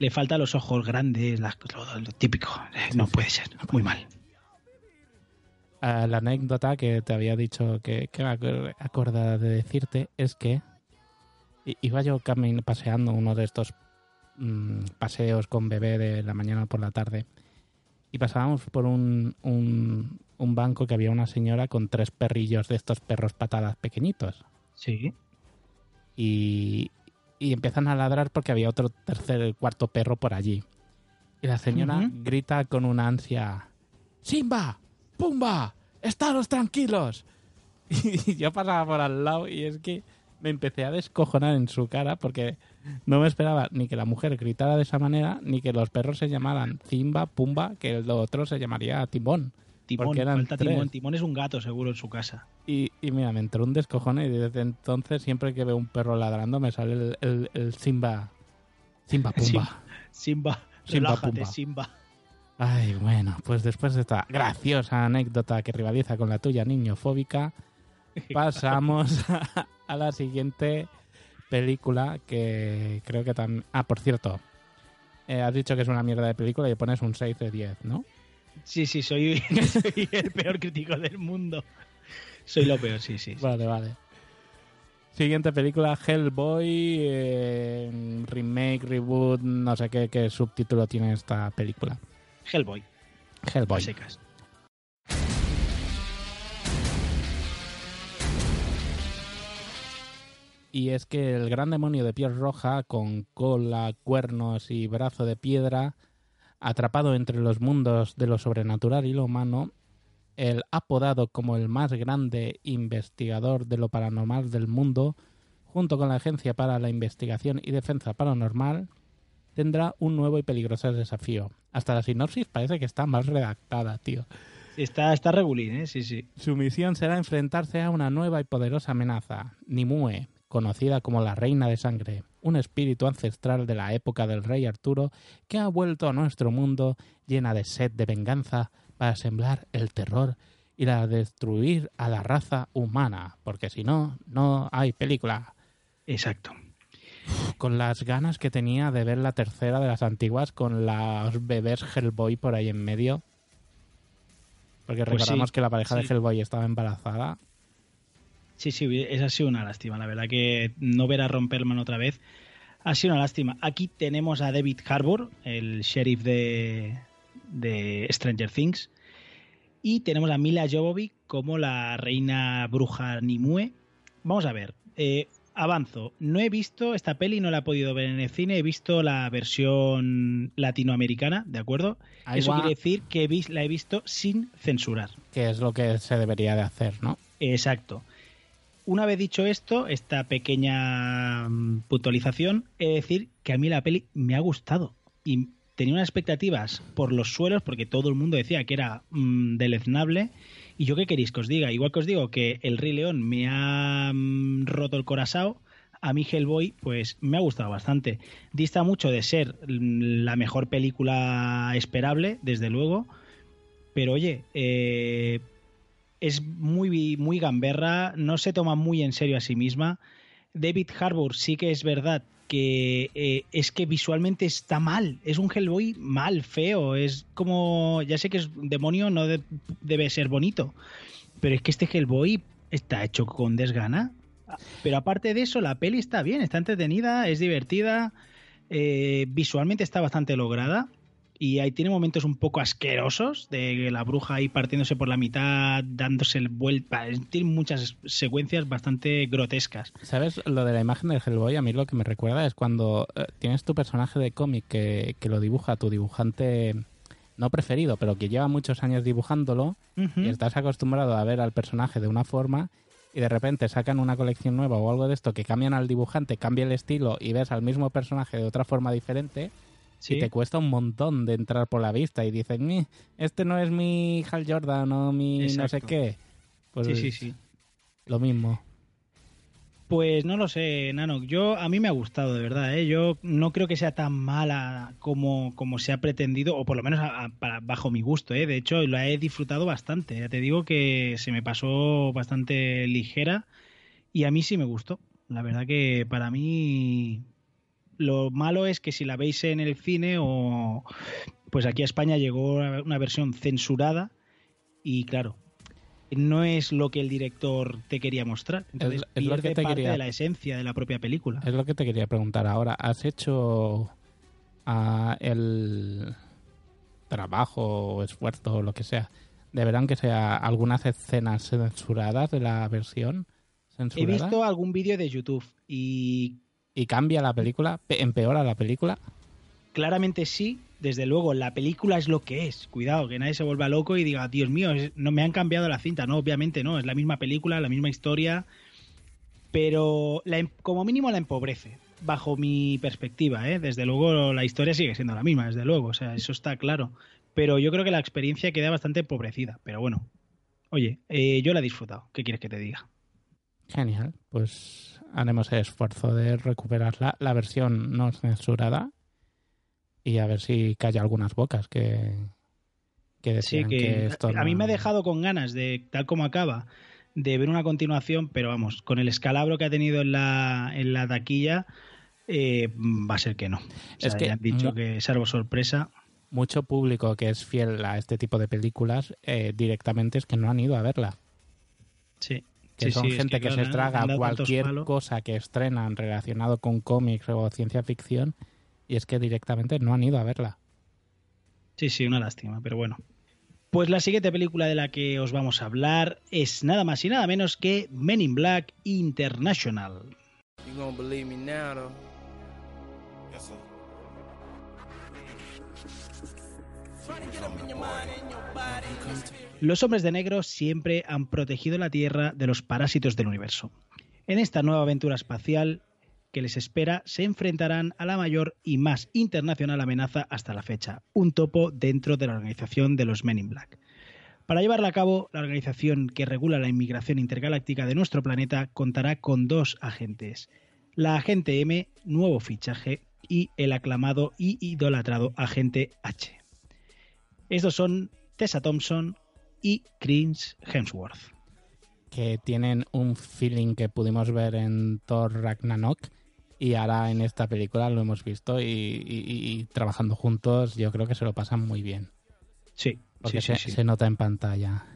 S2: le falta los ojos grandes, lo, típico. Eh, no puede ser, muy mal.
S1: Ah, la anécdota que te había dicho que, que me acordaba de decirte es que iba yo paseando uno de estos mm, paseos con bebé de la mañana por la tarde y pasábamos por un, un, un, banco que había una señora con tres perrillos de estos perros patadas pequeñitos.
S2: Sí.
S1: Y, y empiezan a ladrar porque había otro tercer, cuarto perro por allí. Y la señora grita con una ansia, Simba, Pumba, estaros tranquilos. Y yo pasaba por al lado y es que me empecé a descojonar en su cara porque no me esperaba ni que la mujer gritara de esa manera, ni que los perros se llamaran Simba, Pumba, que el otro se llamaría Timón.
S2: Timón, falta Timón. Timón es un gato seguro en su casa.
S1: Y, y, mira, me entró un descojone y desde entonces siempre que veo un perro ladrando me sale el, el, Simba. Simba Pumba.
S2: Simba, Simba, Pumba. Simba.
S1: Ay, bueno, pues después de esta graciosa anécdota que rivaliza con la tuya, niño fóbica, pasamos a, la siguiente película que creo que también... Ah, por cierto, eh, has dicho que es una mierda de película y pones un 6 de 10, ¿no?
S2: Sí, sí, soy, el peor crítico del mundo. Soy lo peor, sí, sí.
S1: Vale, vale. Siguiente película, Hellboy, eh, remake, reboot, no sé qué, qué, subtítulo tiene esta película.
S2: Hellboy.
S1: Hellboy. Y es que el gran demonio de piel roja, con cola, cuernos y brazo de piedra, atrapado entre los mundos de lo sobrenatural y lo humano, el apodado como el más grande investigador de lo paranormal del mundo, junto con la Agencia para la Investigación y Defensa Paranormal, tendrá un nuevo y peligroso desafío. Hasta la sinopsis parece que está mal redactada, tío.
S2: Está, está regulín, ¿eh? Sí, sí.
S1: Su misión será enfrentarse a una nueva y poderosa amenaza, Nimue, conocida como la Reina de Sangre, un espíritu ancestral de la época del rey Arturo que ha vuelto a nuestro mundo llena de sed de venganza para sembrar el terror y la destruir a la raza humana, porque si no, no hay película.
S2: Exacto.
S1: Con las ganas que tenía de ver la tercera de las antiguas con los bebés Hellboy por ahí en medio. Porque pues recordamos que la pareja de Hellboy estaba embarazada.
S2: Sí, sí, esa ha sido una lástima. La verdad que no ver a Romperman otra vez ha sido una lástima. Aquí tenemos a David Harbour, el sheriff de, de Stranger Things. Y tenemos a Mila Jovovich como la reina bruja Nimue. Vamos a ver, eh, avanzo. No he visto esta peli, no la he podido ver en el cine. He visto la versión latinoamericana, ¿de acuerdo? Eso quiere decir que la he visto sin censurar.
S1: Que es lo que se debería de hacer, ¿no?
S2: Exacto una vez dicho esto, esta pequeña mm, puntualización, he de decir que a mí la peli me ha gustado y tenía unas expectativas por los suelos porque todo el mundo decía que era mmm, deleznable. Y yo qué queréis que os diga, igual que os digo que el Rey León me ha mm, roto el corazón, a mí Hellboy pues me ha gustado bastante. Dista mucho de ser la mejor película esperable, desde luego, pero oye, eh, es muy, muy gamberra, no se toma muy en serio a sí misma. David Harbour sí que es verdad que eh, es que visualmente está mal, es un Hellboy mal, feo, es como, ya sé que es demonio, no de- debe ser bonito, pero es que este Hellboy está hecho con desgana. Pero aparte de eso, la peli está bien, está entretenida, es divertida, eh, visualmente está bastante lograda y ahí tiene momentos un poco asquerosos de la bruja ahí partiéndose por la mitad, dándose el vuelta. Tiene muchas secuencias bastante grotescas.
S1: ¿Sabes? Lo de la imagen del Hellboy, a mí lo que me recuerda es cuando eh, tienes tu personaje de cómic que, que lo dibuja tu dibujante no preferido, pero que lleva muchos años dibujándolo y estás acostumbrado a ver al personaje de una forma y de repente sacan una colección nueva o algo de esto que cambian al dibujante, cambia el estilo y ves al mismo personaje de otra forma diferente
S2: Sí.
S1: y te cuesta un montón de entrar por la vista y dices, "Ni, este no es mi Hal Jordan o mi no sé qué. Pues
S2: sí, sí, sí.
S1: lo mismo.
S2: Pues no lo sé, Nano. Yo a mí me ha gustado, de verdad. ¿eh? Yo no creo que sea tan mala como, como se ha pretendido, o por lo menos a- a- para- bajo mi gusto. ¿eh? De hecho, la he disfrutado bastante. Ya te digo que se me pasó bastante ligera y a mí sí me gustó. La verdad que para mí lo malo es que si la veis en el cine o pues aquí a España llegó una versión censurada y claro, no es lo que el director te quería mostrar. Entonces
S1: Es- es lo que
S2: pierde
S1: te
S2: parte
S1: quería-
S2: de la esencia de la propia película.
S1: Es lo que te quería preguntar ahora. ¿Has hecho ah, el trabajo o esfuerzo o lo que sea? ¿Deberán que sea algunas escenas censuradas de la versión
S2: He
S1: censurada?
S2: visto algún vídeo de YouTube y
S1: ¿Y cambia la película? Pe- ¿Empeora la película?
S2: claramente sí. Desde luego, la película es lo que es. Cuidado, que nadie se vuelva loco y diga, Dios mío, no me han cambiado la cinta. No, obviamente no. Es la misma película, la misma historia. Pero em- como mínimo la empobrece, bajo mi perspectiva. ¿eh? Desde luego, la historia sigue siendo la misma, desde luego. O sea, eso está claro. Pero yo creo que la experiencia queda bastante empobrecida. Pero bueno, oye, eh, yo la he disfrutado. ¿Qué quieres que te diga?
S1: Genial. Pues haremos el esfuerzo de recuperar la, la versión no censurada y a ver si calla algunas bocas que, que
S2: Sí,
S1: decían
S2: que,
S1: que, esto
S2: a mí me ha dejado con ganas de, tal como acaba, de ver una continuación, pero vamos, con el escalabro que ha tenido en la, en la taquilla, eh, va a ser que no. O sea,
S1: Es que
S2: ya han dicho que salvo sorpresa.
S1: mucho público que es fiel a este tipo de películas eh, directamente es que no han ido a verla.
S2: Sí.
S1: Que
S2: Sí,
S1: son
S2: sí, es
S1: gente que,
S2: claro,
S1: se
S2: tantos
S1: cualquier cosa que estrenan relacionado con cómics o ciencia ficción y es que directamente no han ido a verla.
S2: Sí, sí, una lástima, pero bueno. Pues la siguiente película de la que os vamos a hablar es nada más y nada menos que Men in Black International.
S8: You
S2: Los hombres de negro siempre han protegido la Tierra de los parásitos del universo. En esta nueva aventura espacial que les espera, se enfrentarán a la mayor y más internacional amenaza hasta la fecha, un topo dentro de la organización de los Men in Black. Para llevarla a cabo, la organización que regula la inmigración intergaláctica de nuestro planeta contará con dos agentes. La agente M, nuevo fichaje, y el aclamado y idolatrado agente H. Estos son Tessa Thompson y Chris Hemsworth.
S1: Que tienen un feeling que pudimos ver en Thor Ragnarok y ahora en esta película lo hemos visto y, y- y trabajando juntos yo creo que se lo pasan muy bien.
S2: Sí,
S1: Porque
S2: sí, sí,
S1: se,
S2: sí.
S1: se nota en pantalla.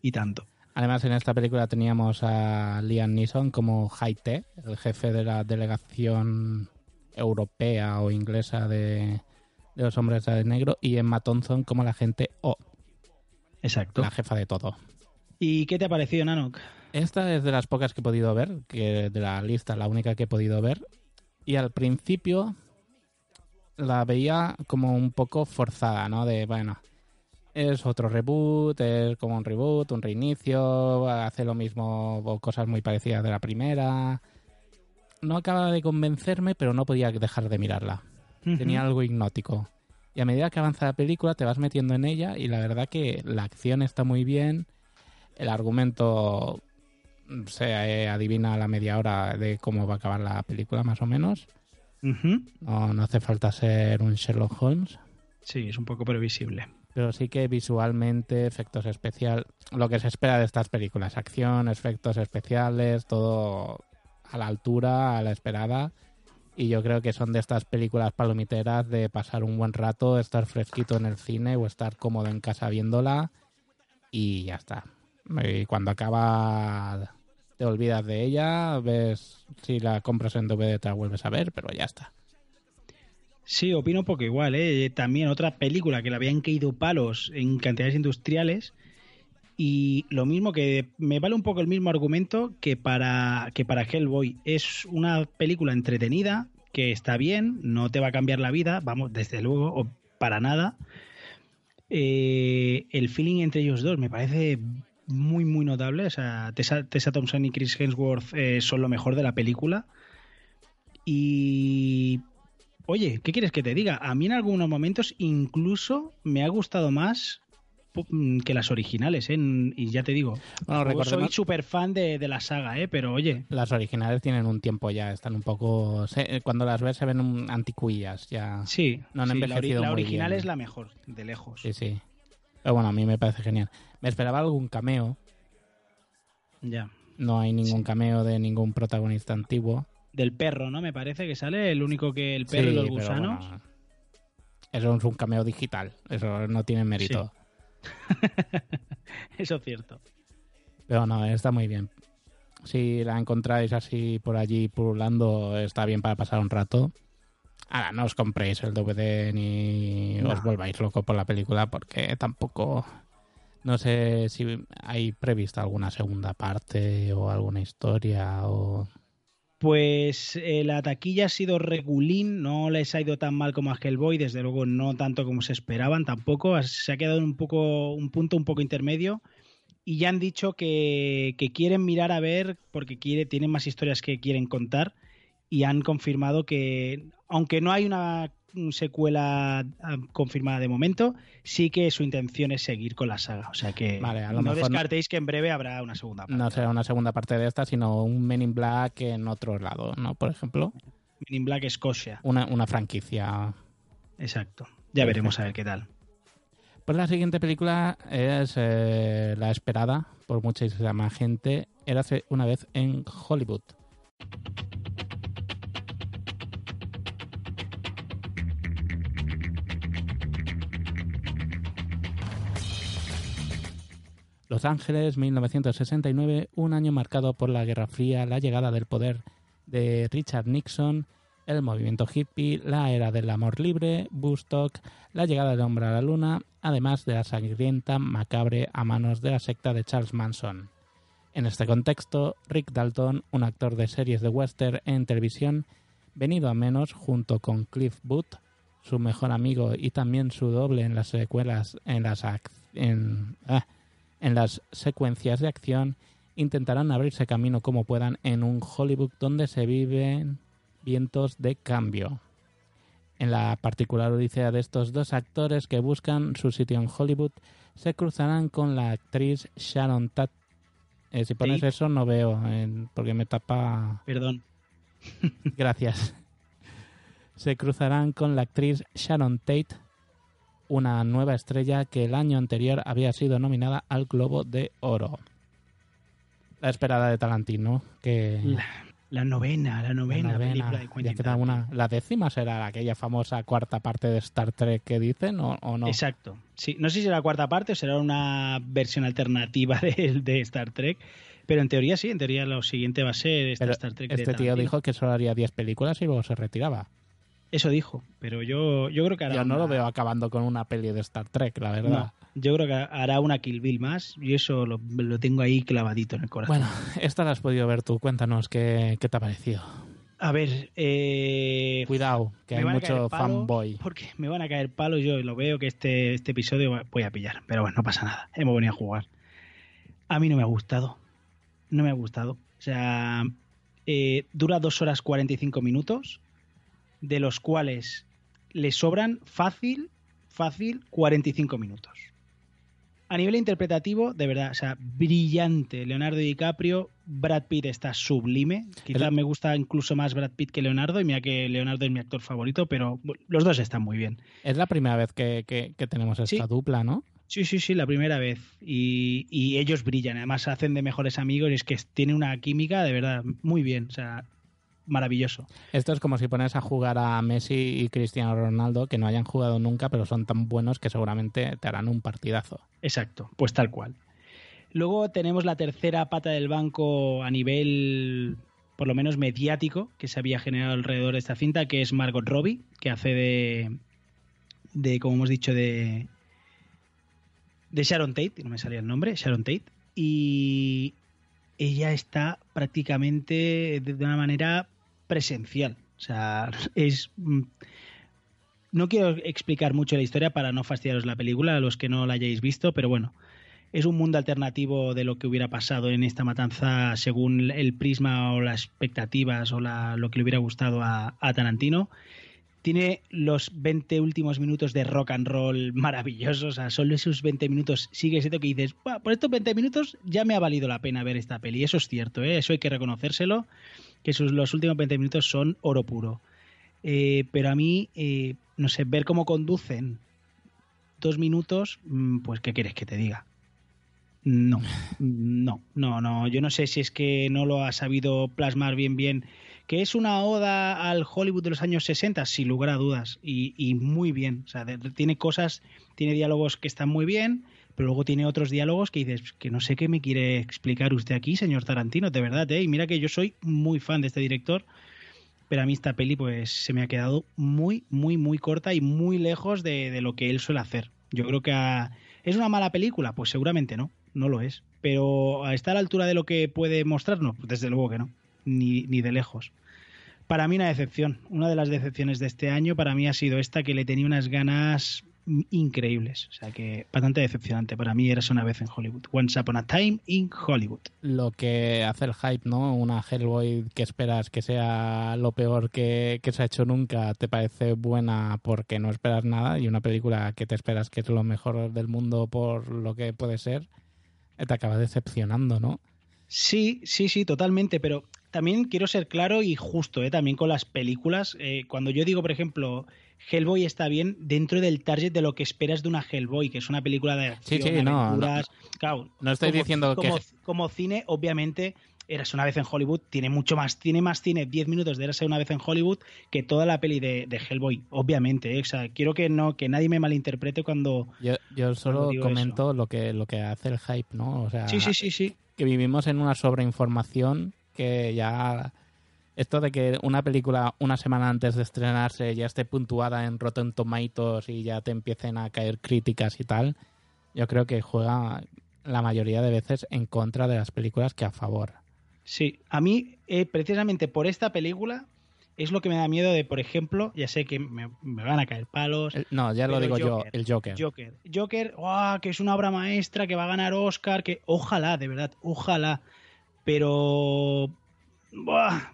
S2: Y tanto.
S1: Además, en esta película teníamos a Liam Neeson como Haite, el jefe de la delegación europea o inglesa de, de los hombres de negro, y Emma Thompson como la gente O,
S2: Exacto.
S1: la jefa de todo.
S2: ¿Y qué te ha parecido, Nanok?
S1: Esta es de las pocas que he podido ver, que de la lista la única que he podido ver. Y al principio la veía como un poco forzada, ¿no? De, bueno, es otro reboot, es como un reboot, un reinicio, hace lo mismo o cosas muy parecidas de la primera. No acaba de convencerme, pero no podía dejar de mirarla. Tenía algo hipnótico. Y a medida que avanza la película te vas metiendo en ella y la verdad que la acción está muy bien, el argumento se eh, adivina a la media hora de cómo va a acabar la película, más o menos. No, no hace falta ser un Sherlock Holmes.
S2: Sí, es un poco previsible.
S1: Pero sí que visualmente, efectos especiales, lo que se espera de estas películas, acción, efectos especiales, todo a la altura, a la esperada. Y yo creo que son de estas películas palomiteras de pasar un buen rato, estar fresquito en el cine o estar cómodo en casa viéndola y ya está. Y cuando acaba te olvidas de ella, ves si la compras en DVD te la vuelves a ver, pero ya está.
S2: Sí, opino poco igual, ¿eh? También otra película que le habían caído palos en cantidades industriales y lo mismo que me vale un poco el mismo argumento que para que para Hellboy es una película entretenida que está bien, no te va a cambiar la vida, vamos, desde luego, o para nada. Eh, el feeling entre ellos dos me parece muy, muy notable. O sea, Tessa, Tessa Thompson y Chris Hemsworth eh, son lo mejor de la película. Y. Oye, ¿qué quieres que te diga? A mí en algunos momentos incluso me ha gustado más que las originales, ¿eh? Y ya te digo,
S1: Bueno,
S2: soy súper fan de, de la saga, ¿eh? Pero oye,
S1: Las originales tienen un tiempo ya, están un poco... se- cuando las ves se ven anticuillas ya.
S2: sí,
S1: No han
S2: sí, la,
S1: envejecido
S2: la
S1: muy
S2: original
S1: bien.
S2: es la mejor, de lejos.
S1: Sí, sí. Pero bueno, a mí me parece genial. Me esperaba algún cameo.
S2: Ya.
S1: No hay ningún cameo de ningún protagonista antiguo.
S2: Del perro, ¿no? Me parece que sale el único que el perro y los
S1: pero
S2: gusanos.
S1: bueno, eso es un cameo digital. Eso no tiene mérito.
S2: Eso es cierto.
S1: Pero no, está muy bien. Si la encontráis así por allí pululando, está bien para pasar un rato. Ahora, no os compréis el DVD ni
S2: No.
S1: os volváis loco por la película porque tampoco... No sé si hay prevista alguna segunda parte o alguna historia o...
S2: Pues eh, la taquilla ha sido regulín, no les ha ido tan mal como a Hellboy, desde luego no tanto como se esperaban tampoco, se ha quedado un poco un punto un poco intermedio y ya han dicho que, quieren mirar a ver porque tienen más historias que quieren contar y han confirmado que aunque no hay una secuela ah, confirmada de momento, sí que su intención es seguir con la saga, o sea que
S1: Vale, a lo
S2: no
S1: mejor no-
S2: descartéis que en breve habrá una segunda parte.
S1: No será una segunda parte de esta, sino un Men in Black en otro lado, ¿no? Por ejemplo,
S2: Men in Black Scotia,
S1: una, una franquicia
S2: exacto. Ya veremos a ver qué tal.
S1: Pues la siguiente película es eh, la esperada por muchísima gente. Era hace una vez en Hollywood. Los Ángeles, 1969, un año marcado por la Guerra Fría, la llegada del poder de Richard Nixon, el movimiento hippie, la era del amor libre, Woodstock, la llegada del hombre a la luna, además de la sangrienta macabre a manos de la secta de Charles Manson. En este contexto, Rick Dalton, un actor de series de western en televisión, venido a menos junto con Cliff Booth, su mejor amigo y también su doble en las secuelas en las en, ah, en las secuencias de acción, intentarán abrirse camino como puedan en un Hollywood donde se viven vientos de cambio. En la particular odisea de estos dos actores que buscan su sitio en Hollywood, se cruzarán con la actriz Sharon Tate. Eh, si pones eso no veo, eh, porque me tapa...
S2: Perdón.
S1: Gracias. Se cruzarán con la actriz Sharon Tate, una nueva estrella que el año anterior había sido nominada al Globo de Oro. La esperada de Tarantino, que...
S2: La, la novena, la novena,
S1: la novena,
S2: película de
S1: ya una, la décima será aquella famosa cuarta parte de Star Trek que dicen o, o no.
S2: Exacto. Sí, no sé si será la cuarta parte o será una versión alternativa de, de Star Trek, pero en teoría sí, en teoría lo siguiente va a ser esta Star Trek de
S1: este tío dijo que solo haría 10 películas y luego se retiraba.
S2: Eso dijo, pero yo, yo creo que hará
S1: Yo no
S2: una-
S1: lo veo acabando con una peli de Star Trek, la verdad.
S2: No, yo creo que hará una Kill Bill más y eso lo, lo tengo ahí clavadito en el corazón.
S1: Bueno, esta la has podido ver tú. Cuéntanos qué, qué te ha parecido.
S2: A ver, eh,
S1: Cuidado, que
S2: me
S1: hay mucho fanboy.
S2: Porque me van a caer palos, yo lo veo que este, este episodio voy a pillar. Pero bueno, no pasa nada. Hemos venido a jugar. A mí no me ha gustado. No me ha gustado. O sea, eh, dura dos horas 45 minutos, de los cuales le sobran fácil, fácil 45 minutos. A nivel interpretativo, de verdad, o sea, brillante. Leonardo DiCaprio, Brad Pitt está sublime. Quizás
S1: El-
S2: me gusta incluso más Brad Pitt que Leonardo, y mira que Leonardo es mi actor favorito, pero los dos están muy bien.
S1: Es la primera vez que, que- que tenemos esta
S2: Sí.
S1: dupla, ¿no?
S2: Sí, sí, sí, la primera vez. Y, y ellos brillan, además se hacen de mejores amigos y es que tiene una química de verdad muy bien, o sea, maravilloso.
S1: Esto es como si pones a jugar a Messi y Cristiano Ronaldo, que no hayan jugado nunca, pero son tan buenos que seguramente te harán un partidazo.
S2: Exacto, pues tal cual. Luego tenemos la tercera pata del banco a nivel, por lo menos mediático, que se había generado alrededor de esta cinta, que es Margot Robbie, que hace de, de como hemos dicho, de, de Sharon Tate, no me salía el nombre, Sharon Tate, y ella está prácticamente de una manera presencial. O sea, es... mm, No quiero explicar mucho la historia para no fastidiaros la película a los que no la hayáis visto, pero bueno, es un mundo alternativo de lo que hubiera pasado en esta matanza según el prisma o las expectativas o la- lo que le hubiera gustado a, a Tarantino. Tiene los 20 últimos minutos de rock and roll maravillosos. O sea, solo esos 20 minutos sigue siendo que dices, "Buah, por estos 20 minutos ya me ha valido la pena ver esta peli. Eso es cierto, ¿eh? eso hay que reconocérselo, que sus, los últimos 20 minutos son oro puro. Eh, pero a mí, eh, no sé, ver cómo conducen dos minutos, mm, pues ¿qué quieres que te diga? No, no, no, no. Yo no sé si es que no lo ha sabido plasmar bien, bien. Que es una oda al Hollywood de los años 60, sin lugar a dudas. Y, muy bien. O sea, tiene cosas, tiene diálogos que están muy bien, pero luego tiene otros diálogos que dices que no sé qué me quiere explicar usted aquí, señor Tarantino, de verdad, ¿eh? Y mira que yo soy muy fan de este director, pero a mí esta peli pues se me ha quedado muy, muy, muy corta y muy lejos de, lo que él suele hacer. Yo creo que a- es una mala película, pues seguramente no, no lo es. Pero ¿está a la altura de lo que puede mostrarnos? Pues desde luego que no, ni de lejos. Para mí una decepción, una de las decepciones de este año para mí ha sido esta que le tenía unas ganas increíbles. O sea que bastante decepcionante. Para mí era una vez en Hollywood. Once Upon a Time in Hollywood.
S1: Lo que hace el hype, ¿no? Una Hellboy que esperas que sea lo peor que, que se ha hecho nunca, te parece buena porque no esperas nada, y una película que te esperas que es lo mejor del mundo por lo que puede ser, eh, te acaba decepcionando, ¿no?
S2: Sí, sí, sí, totalmente, pero también quiero ser claro y justo, ¿eh? también con las películas. Eh, cuando yo digo, por ejemplo, Hellboy está bien dentro del target de lo que esperas de una Hellboy, que es una película de acción,
S1: Sí, sí, no,
S2: aventuras. Claro,
S1: No estoy
S2: como-
S1: diciendo que-
S2: como, como cine, obviamente, eras una vez en Hollywood, tiene mucho más, tiene más cine, 10 minutos de Érase una vez en Hollywood que toda la peli de, de Hellboy, obviamente. ¿eh? O sea, quiero que no, que nadie me malinterprete cuando.
S1: Yo, yo solo comento lo que, lo que hace el hype, ¿no? O sea,
S2: Sí, sí, sí, sí.
S1: que vivimos en una sobreinformación que ya esto de que una película una semana antes de estrenarse ya esté puntuada en Rotten Tomatoes y ya te empiecen a caer críticas y tal, yo creo que juega la mayoría de veces en contra de las películas que a favor.
S2: Sí, a mí, eh, precisamente por esta película, es lo que me da miedo de, por ejemplo, ya sé que me, me van a caer palos.
S1: El- no, ya lo digo yo, el Joker.
S2: Joker. Joker, ¡guau! que es una obra maestra, que va a ganar Oscar, que ojalá, de verdad, ojalá. Pero ¡buah!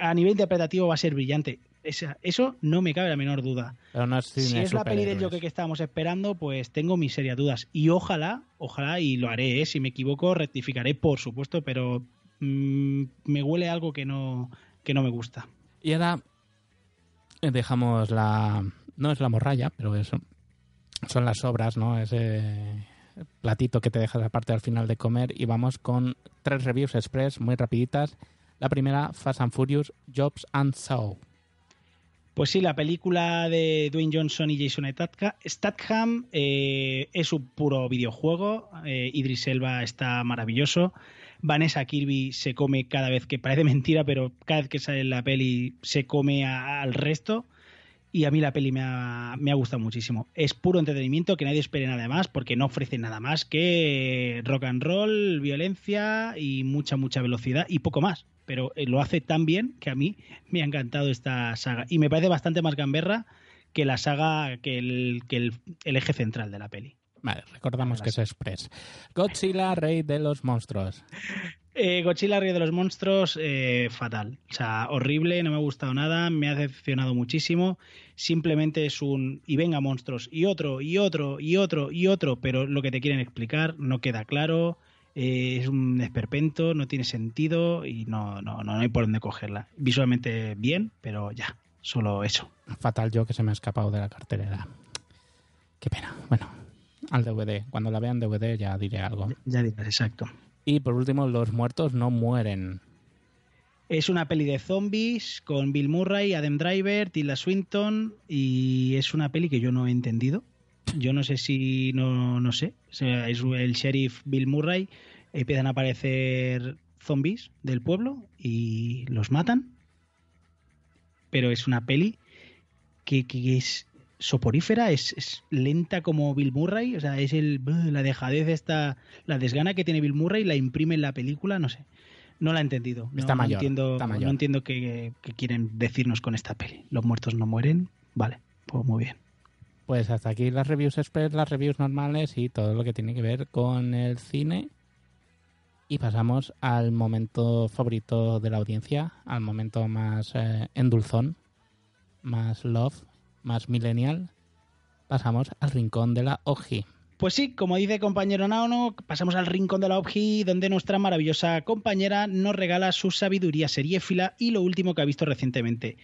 S2: a nivel interpretativo va a ser brillante. Esa- eso no me cabe la menor duda.
S1: Pero no es
S2: Si es la peli del. Joker que estábamos esperando, pues tengo mis serias dudas. Y ojalá, ojalá, y lo haré, ¿eh? si me equivoco, rectificaré, por supuesto, pero mm, me huele algo que no, que no me gusta.
S1: Y ahora eh, dejamos la... No es la morralla, pero eso son las sobras, ¿no? Ese platito que te dejas aparte al final de comer y vamos con tres reviews express muy rapiditas. La primera, Fast and Furious, Jobs and Show.
S2: Pues sí, la película de Dwayne Johnson y Jason Statham- eh, es un puro videojuego. Eh, Idris Elba está maravilloso. Vanessa Kirby se come cada vez que parece mentira, pero cada vez que sale en la peli se come al resto. Y a mí la peli me ha, me ha gustado muchísimo. Es puro entretenimiento, que nadie espere nada más, porque no ofrece nada más que rock and roll, violencia y mucha, mucha velocidad y poco más. Pero eh, lo hace tan bien que a mí me ha encantado esta saga. Y me parece bastante más gamberra que la saga, que el, que el, el eje central de la peli.
S1: Vale, recordamos que es express. Godzilla, rey de los monstruos.
S2: Eh, Godzilla Río de los Monstruos, eh, fatal. O sea, horrible, no me ha gustado nada, me ha decepcionado muchísimo. Simplemente es un y venga monstruos, y otro, y otro, y otro, y otro, pero lo que te quieren explicar no queda claro. eh, es un esperpento, no tiene sentido y no, no, no hay por dónde cogerla. Visualmente bien, pero ya, solo eso.
S1: Fatal yo que se me ha escapado de la cartelera. Qué pena. Bueno, al DVD. Cuando la vean DVD ya diré algo.
S2: Ya dirás, exacto.
S1: Y por último, Los muertos no mueren.
S2: Es una peli de zombies con Bill Murray, Adam Driver, Tilda Swinton y es una peli que yo no he entendido. Yo no sé si, no, no sé, es el sheriff Bill Murray, empiezan a aparecer zombies del pueblo y los matan. Pero es una peli que, que es soporífera, es, es lenta como Bill Murray, o sea, es el, la dejadez esta, la desgana que tiene Bill Murray, la imprime en la película, no sé. No la he entendido. No,
S1: Está
S2: no
S1: mayor,
S2: entiendo,
S1: está mayor.
S2: no entiendo qué, qué quieren decirnos con esta peli. Los muertos no mueren. Vale, pues muy bien.
S1: Pues hasta aquí las reviews express, las reviews normales y todo lo que tiene que ver con el cine. Y pasamos al momento favorito de la audiencia, al momento más eh, endulzón, más love, más millennial. Pasamos al rincón de la OGI.
S2: Pues sí, como dice compañero Naono, pasamos al rincón de la OBGI, donde nuestra maravillosa compañera nos regala su sabiduría seriéfila y lo último que ha visto recientemente.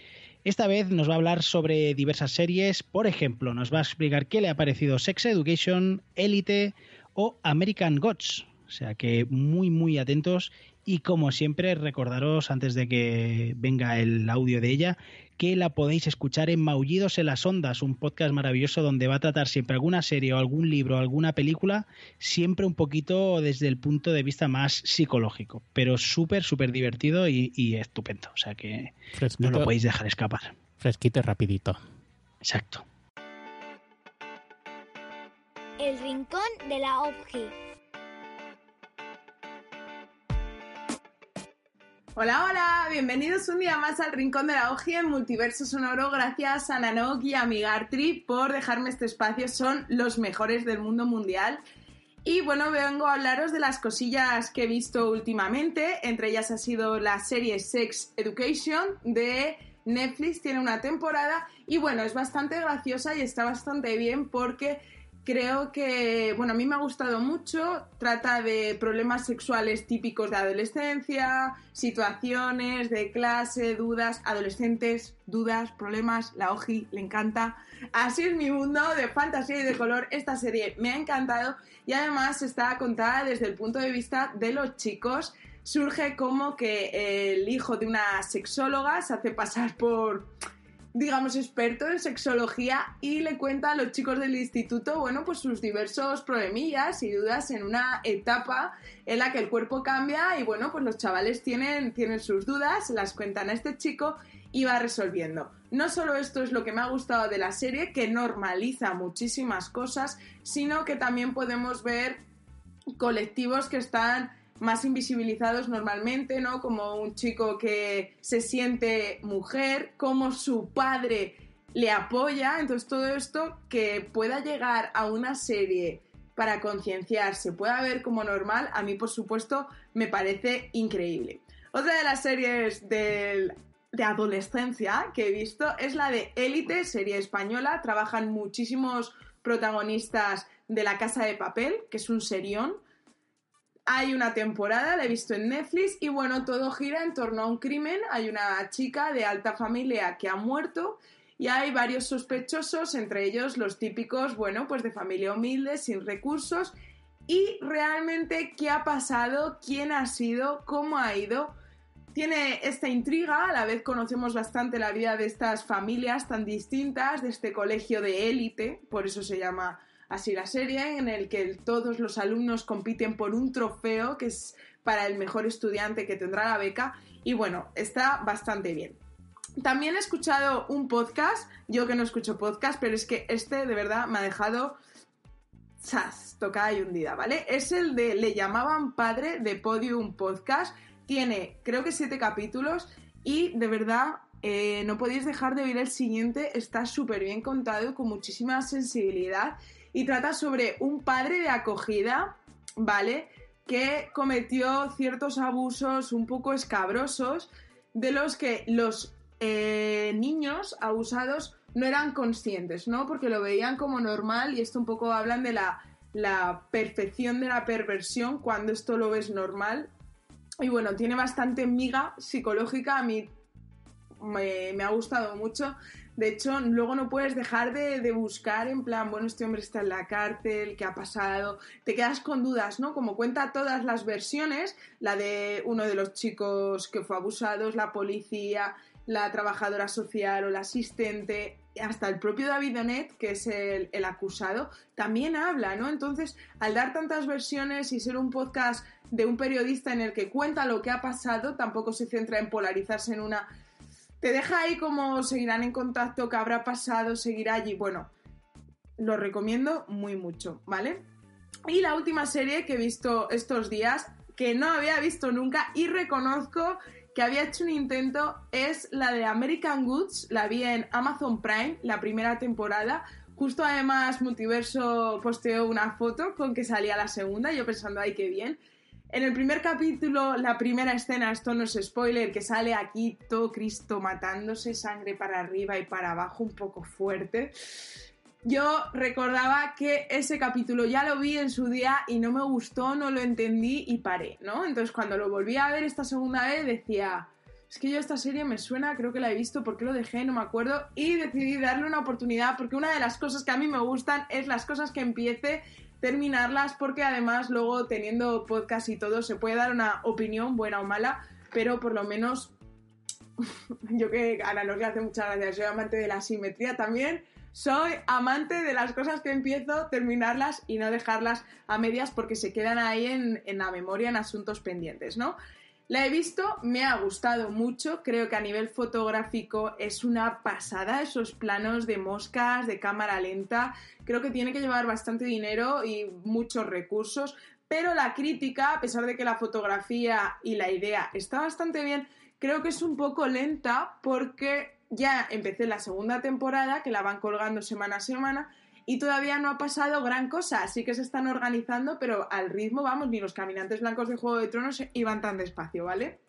S2: Esta vez nos va a hablar sobre diversas series, por ejemplo, nos va a explicar qué le ha parecido Sex Education, Elite o American Gods. O sea que muy, muy atentos y como siempre recordaros antes de que venga el audio de ella que la podéis escuchar en Maullidos en las Ondas, un podcast maravilloso donde va a tratar siempre alguna serie o algún libro o alguna película, siempre un poquito desde el punto de vista más psicológico, pero súper, súper divertido y, y estupendo. O sea que no lo podéis dejar escapar.
S1: Fresquito y rapidito.
S2: Exacto.
S3: El rincón de la OBGI.
S9: Hola, hola, bienvenidos un día más al Rincón de la OGI en Multiverso Sonoro. Gracias a Nanok y a Migartri por dejarme este espacio. Son los mejores del mundo mundial. Y bueno, vengo a hablaros de las cosillas que he visto últimamente. Entre ellas ha sido la serie Sex Education de Netflix. Tiene una temporada y bueno, es bastante graciosa y está bastante bien porque creo que, bueno, a mí me ha gustado mucho. Trata de problemas sexuales típicos de adolescencia, situaciones de clase, dudas, adolescentes, dudas, problemas. La OGI le encanta. Así es mi mundo de fantasía y de color. Esta serie me ha encantado y además está contada desde el punto de vista de los chicos. Surge como que el hijo de una sexóloga se hace pasar por digamos, experto en sexología y le cuenta a los chicos del instituto, bueno, pues sus diversos problemillas y dudas en una etapa en la que el cuerpo cambia y, bueno, pues los chavales tienen, tienen sus dudas, las cuentan a este chico y va resolviendo. No solo esto es lo que me ha gustado de la serie, que normaliza muchísimas cosas, sino que también podemos ver colectivos que están más invisibilizados normalmente, ¿no? Como un chico que se siente mujer, como su padre le apoya, entonces todo esto que pueda llegar a una serie para concienciarse, pueda ver como normal, a mí por supuesto me parece increíble. Otra de las series del, de adolescencia que he visto es la de Élite, serie española, trabajan muchísimos protagonistas de La Casa de Papel, que es un serión, hay una temporada, la he visto en Netflix y bueno, todo gira en torno a un crimen. Hay una chica de alta familia que ha muerto y hay varios sospechosos, entre ellos los típicos, bueno, pues de familia humilde, sin recursos. Y realmente, ¿qué ha pasado? ¿Quién ha sido? ¿Cómo ha ido? Tiene esta intriga, a la vez conocemos bastante la vida de estas familias tan distintas, de este colegio de élite, por eso se llama así la serie, en el que todos los alumnos compiten por un trofeo que es para el mejor estudiante que tendrá la beca. Y bueno, está bastante bien. También he escuchado un podcast, yo que no escucho podcast, pero es que este de verdad me ha dejado ¡zas! tocada y hundida, ¿vale? Es el de Le llamaban padre de Podium Podcast. Tiene creo que siete capítulos y de verdad eh, no podéis dejar de ver el siguiente. Está súper bien contado con muchísima sensibilidad y trata sobre un padre de acogida, ¿vale? que cometió ciertos abusos un poco escabrosos de los que los eh, niños abusados no eran conscientes, ¿no? Porque lo veían como normal y esto un poco hablan de la, la perfección de la perversión cuando esto lo ves normal. Y bueno, tiene bastante miga psicológica, a mí me, me ha gustado mucho. De hecho, luego no puedes dejar de, de, buscar en plan, bueno, este hombre está en la cárcel, ¿qué ha pasado? Te quedas con dudas, ¿no? Como cuenta todas las versiones, la de uno de los chicos que fue abusado, la policía, la trabajadora social o la asistente, hasta el propio David Donet, que es el, el, acusado, también habla, ¿no? Entonces, al dar tantas versiones y ser un podcast de un periodista en el que cuenta lo que ha pasado, tampoco se centra en polarizarse en una... Te deja ahí como seguirán en contacto, qué habrá pasado, seguirá allí. Bueno, lo recomiendo muy mucho, ¿vale? Y la última serie que he visto estos días, que no había visto nunca y reconozco que había hecho un intento es la de American Goods, la vi en Amazon Prime, la primera temporada. Justo además Multiverso posteó una foto con que salía la segunda, yo pensando, ay, qué bien. En el primer capítulo, la primera escena, esto no es spoiler, que sale aquí todo Cristo matándose, sangre para arriba y para abajo, un poco fuerte yo recordaba que ese capítulo ya lo vi en su día y no me gustó, no lo entendí y paré, ¿no? Entonces cuando lo volví a ver esta segunda vez decía, es que yo esta serie me suena, creo que la he visto, ¿por qué lo dejé? No me acuerdo y decidí darle una oportunidad porque una de las cosas que a mí me gustan es las cosas que empiece terminarlas porque además luego teniendo podcast y todo se puede dar una opinión buena o mala, pero por lo menos yo que a la le hace muchas gracias, soy amante de la simetría también soy amante de las cosas que empiezo, terminarlas y no dejarlas a medias porque se quedan ahí en, en la memoria en asuntos pendientes, ¿no? La he visto, me ha gustado mucho, creo que a nivel fotográfico es una pasada esos planos de moscas, de cámara lenta, creo que tiene que llevar bastante dinero y muchos recursos, pero la crítica, a pesar de que la fotografía y la idea está bastante bien, creo que es un poco lenta porque ya empecé la segunda temporada, que la van colgando semana a semana, y todavía no ha pasado gran cosa, así que se están organizando, pero al ritmo, vamos, ni los caminantes blancos de Juego de Tronos iban tan despacio, ¿vale?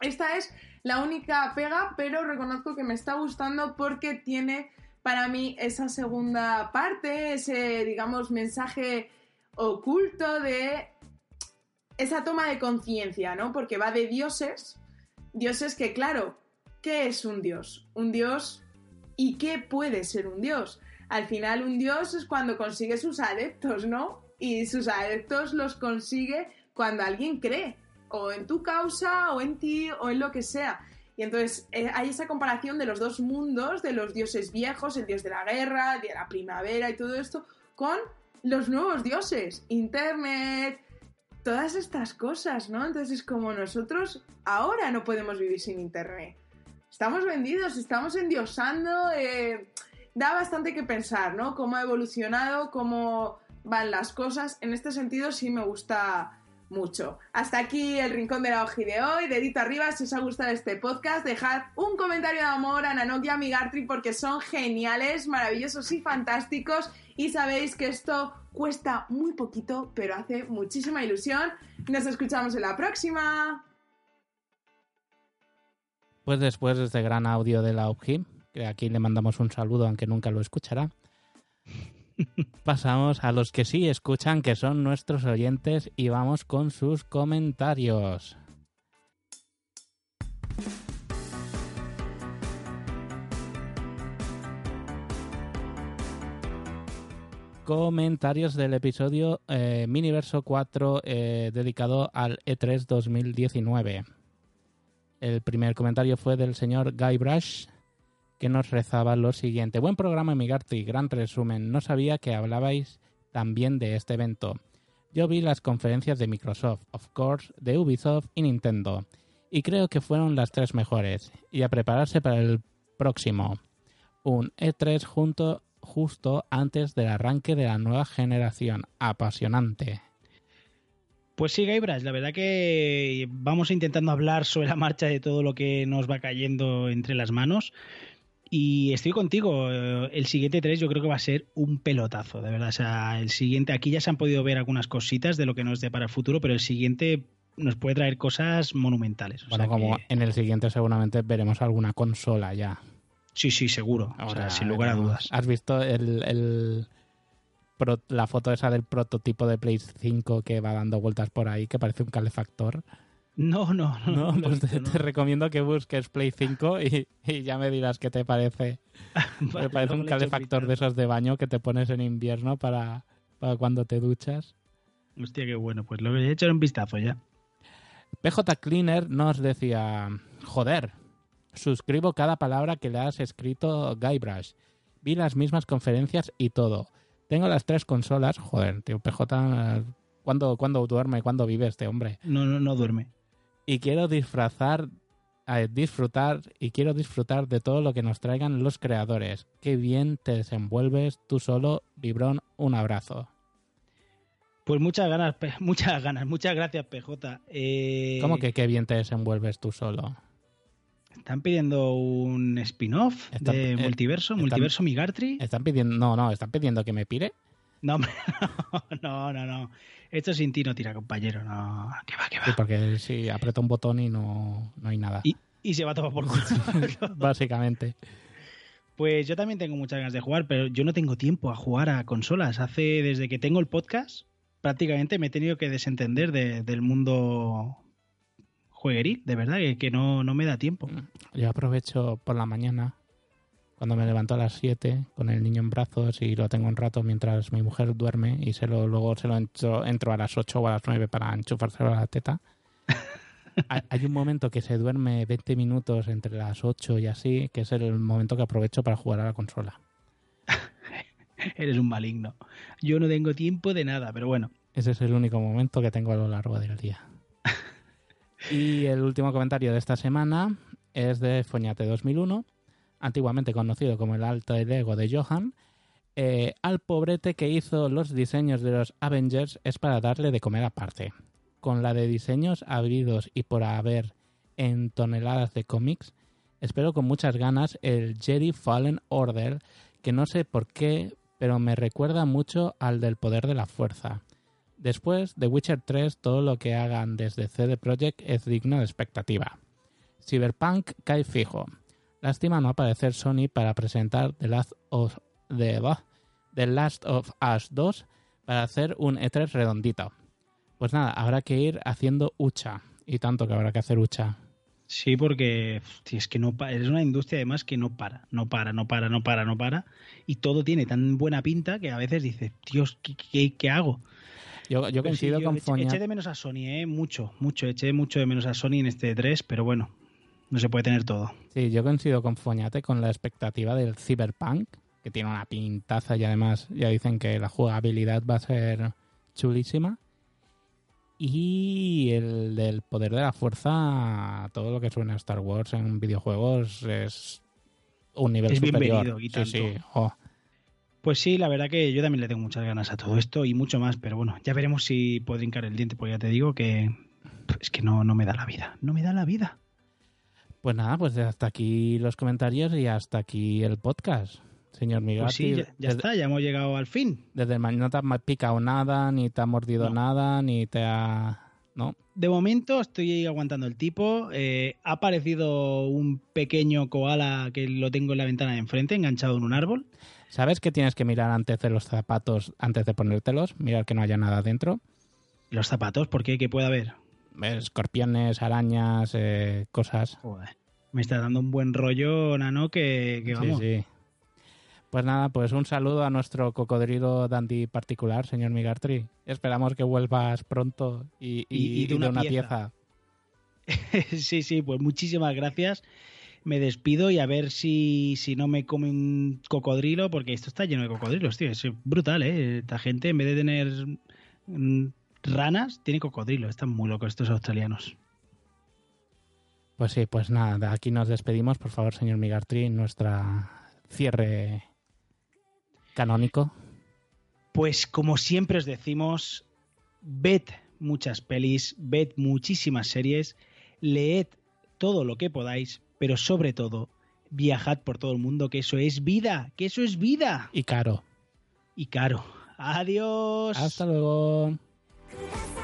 S9: Esta es la única pega, pero reconozco que me está gustando porque tiene para mí esa segunda parte, ese, digamos, mensaje oculto de esa toma de conciencia, ¿no? Porque va de dioses, dioses que, claro, ¿qué es un dios? Un dios y qué puede ser un dios. Al final un dios es cuando consigue sus adeptos, ¿no? Y sus adeptos los consigue cuando alguien cree, o en tu causa, o en ti, o en lo que sea. Y entonces eh, hay esa comparación de los dos mundos, de los dioses viejos, el dios de la guerra, de la primavera y todo esto, con los nuevos dioses, Internet, todas estas cosas, ¿no? Entonces es como nosotros ahora no podemos vivir sin Internet estamos vendidos, estamos endiosando. Eh, da bastante que pensar, ¿no? Cómo ha evolucionado, cómo van las cosas. En este sentido sí me gusta mucho. Hasta aquí el rincón de la hoja de hoy. Dedito arriba si os ha gustado este podcast. Dejad un comentario de amor a Nanok y a Migartri porque son geniales, maravillosos y fantásticos. Y sabéis que esto cuesta muy poquito, pero hace muchísima ilusión. Nos escuchamos en la próxima.
S1: Pues después de este gran audio de la OPGI, que aquí le mandamos un saludo aunque nunca lo escuchará, pasamos a los que sí escuchan, que son nuestros oyentes, y vamos con sus comentarios. Comentarios del episodio eh, Miniverso 4 eh, dedicado al E3 2019. El primer comentario fue del señor Guy Brush, que nos rezaba lo siguiente. Buen programa, Migarty, gran resumen. No sabía que hablabais también de este evento. Yo vi las conferencias de Microsoft, of course, de Ubisoft y Nintendo, y creo que fueron las tres mejores. Y a prepararse para el próximo. Un E3 junto, justo antes del arranque de la nueva generación. Apasionante.
S2: Pues sí, Gaibras, la verdad que vamos intentando hablar sobre la marcha de todo lo que nos va cayendo entre las manos. Y estoy contigo, eh, el siguiente 3 yo creo que va a ser un pelotazo, de verdad. O sea, el siguiente, aquí ya se han podido ver algunas cositas de lo que nos depara el futuro, pero el siguiente nos puede traer cosas monumentales. O
S1: Bueno,
S2: sea
S1: como
S2: que-
S1: en el siguiente seguramente veremos alguna consola ya.
S2: Sí, sí, seguro. o sea,
S1: Ahora
S2: sin lugar a dudas.
S1: ¿Has visto el, el pro- la foto esa del prototipo de Play 5 que va dando vueltas por ahí, que parece un calefactor?
S2: No, no, no.
S1: No, pues te, recomiendo que busques Play 5 y, y ya me dirás qué te parece.
S2: Vale,
S1: me parece un calefactor de esos de baño que te pones en invierno para, para cuando te duchas.
S2: Hostia, qué bueno. Pues lo he hecho un vistazo ya.
S1: PJ Cleaner nos decía, joder, suscribo cada palabra que le has escrito Guybrush. Vi las mismas conferencias y todo. Tengo las tres consolas. Joder, tío, PJ, ¿cuándo, ¿cuándo duerme? ¿Cuándo vive este hombre?
S2: No, no, no duerme.
S1: Y quiero disfrazar, eh, disfrutar y quiero disfrutar de todo lo que nos traigan los creadores. Qué bien te desenvuelves tú solo, Vibrón, un abrazo.
S2: Pues muchas ganas, muchas ganas. Muchas gracias, PJ. Eh,
S1: ¿Cómo que qué bien te desenvuelves tú solo?
S2: Están pidiendo un spin-off de
S1: eh,
S2: Multiverso,
S1: están-
S2: Multiverso Migartri.
S1: Están pidiendo, no, no, están pidiendo que me pire.
S2: No, no, no, no. Esto sin ti no tira, compañero. No, que va, que va.
S1: Sí, porque si aprieto un botón y no, no hay nada.
S2: Y, y se va a tomar por culo.
S1: Básicamente.
S2: Pues yo también tengo muchas ganas de jugar, pero yo no tengo tiempo a jugar a consolas. Hace desde que tengo el podcast, prácticamente me he tenido que desentender de- del mundo juegueril, de verdad, que, que no, no me da tiempo.
S1: Yo aprovecho por la mañana, cuando me levanto a las 7 con el niño en brazos y lo tengo un rato mientras mi mujer duerme y se lo, luego se lo entro, entro a las 8 o a las 9 para enchufárselo a la teta. Hay- un momento que se duerme 20 minutos entre las 8 y así, que es el momento que aprovecho para jugar a la consola.
S2: Eres un maligno. Yo no tengo tiempo de nada, pero bueno.
S1: Ese es el único momento que tengo a lo largo del día. Y el último comentario de esta semana es de Foñate 2001, antiguamente conocido como el alto ego de Johan. Eh, al pobrete que hizo los diseños de los Avengers es para darle de comer aparte. Con la de diseños abridos y por haber en toneladas de cómics, espero con muchas ganas el Jedi Fallen Order, que no sé por qué, pero me recuerda mucho al del poder de la fuerza. Después, The Witcher 3, todo lo que hagan desde CD Projekt es digno de expectativa. Cyberpunk cae fijo. Lástima no aparecer Sony para presentar The Last of, The, The Last of Us 2 para hacer un E3 redondito. Pues nada, habrá que ir haciendo hucha. Y tanto que habrá que hacer hucha.
S2: Sí, porque tío, es que no es una industria además que no para, no para, no para, no para, no para. Y todo tiene tan buena pinta que a veces dices, Dios, ¿qué, qué- qué hago?
S1: Yo, yo
S2: sí,
S1: coincido con Foña.
S2: eché de menos a Sony, ¿eh? Mucho, mucho. Eché mucho de menos a Sony en este 3, pero bueno, no se puede tener todo.
S1: Sí, yo coincido con Foñate con la expectativa del Cyberpunk, que tiene una pintaza y además ya dicen que la jugabilidad va a ser chulísima. Y el del poder de la fuerza, todo lo que suena a Star Wars en videojuegos es un nivel
S2: Es
S1: superior.
S2: bienvenido y
S1: sí. Oh,
S2: Pues sí, la verdad que yo también le tengo muchas ganas a todo esto y mucho más, pero bueno, ya veremos si puedo hincar el diente, porque ya te digo que es que no, no me da la vida, no me da la vida.
S1: Pues nada, pues hasta aquí los comentarios y hasta aquí el podcast, señor Miguel.
S2: Pues sí, ya, ya está, ya hemos llegado al fin.
S1: Desde el mañana no te ha picado nada, ni te ha mordido
S2: No.
S1: nada, ni te ha... ¿No?
S2: De momento estoy aguantando el tipo. eh, ha aparecido un pequeño koala que lo tengo en la ventana de enfrente, enganchado en un árbol.
S1: ¿Sabes que tienes que mirar antes de los zapatos, antes de ponértelos? Mirar que no haya nada dentro.
S2: ¿Y los zapatos? ¿Por qué? ¿Qué puede haber?
S1: Escorpiones, arañas, eh, cosas.
S2: Joder, me está dando un buen rollo, Nano, que, que vamos.
S1: Sí, sí. Pues nada, pues un saludo a nuestro cocodrilo dandy particular, señor Migartri. Esperamos que vuelvas pronto y, y-
S2: de
S1: y
S2: una pieza. sí, sí, pues muchísimas gracias. Me despido y a ver si, si no me come un cocodrilo, porque esto está lleno de cocodrilos, tío. Es brutal, ¿eh? Esta gente, en vez de tener mm, ranas, tiene cocodrilos. Están muy locos estos australianos.
S1: Pues sí, pues nada, aquí nos despedimos, por favor, señor Migartri, nuestra cierre canónico.
S2: Pues como siempre os decimos, ved muchas pelis, ved muchísimas series, leed todo lo que podáis, pero sobre todo, viajad por todo el mundo, que eso es vida, que eso es vida.
S1: Y caro.
S2: Y caro. Adiós.
S1: Hasta luego.
S6: Yes,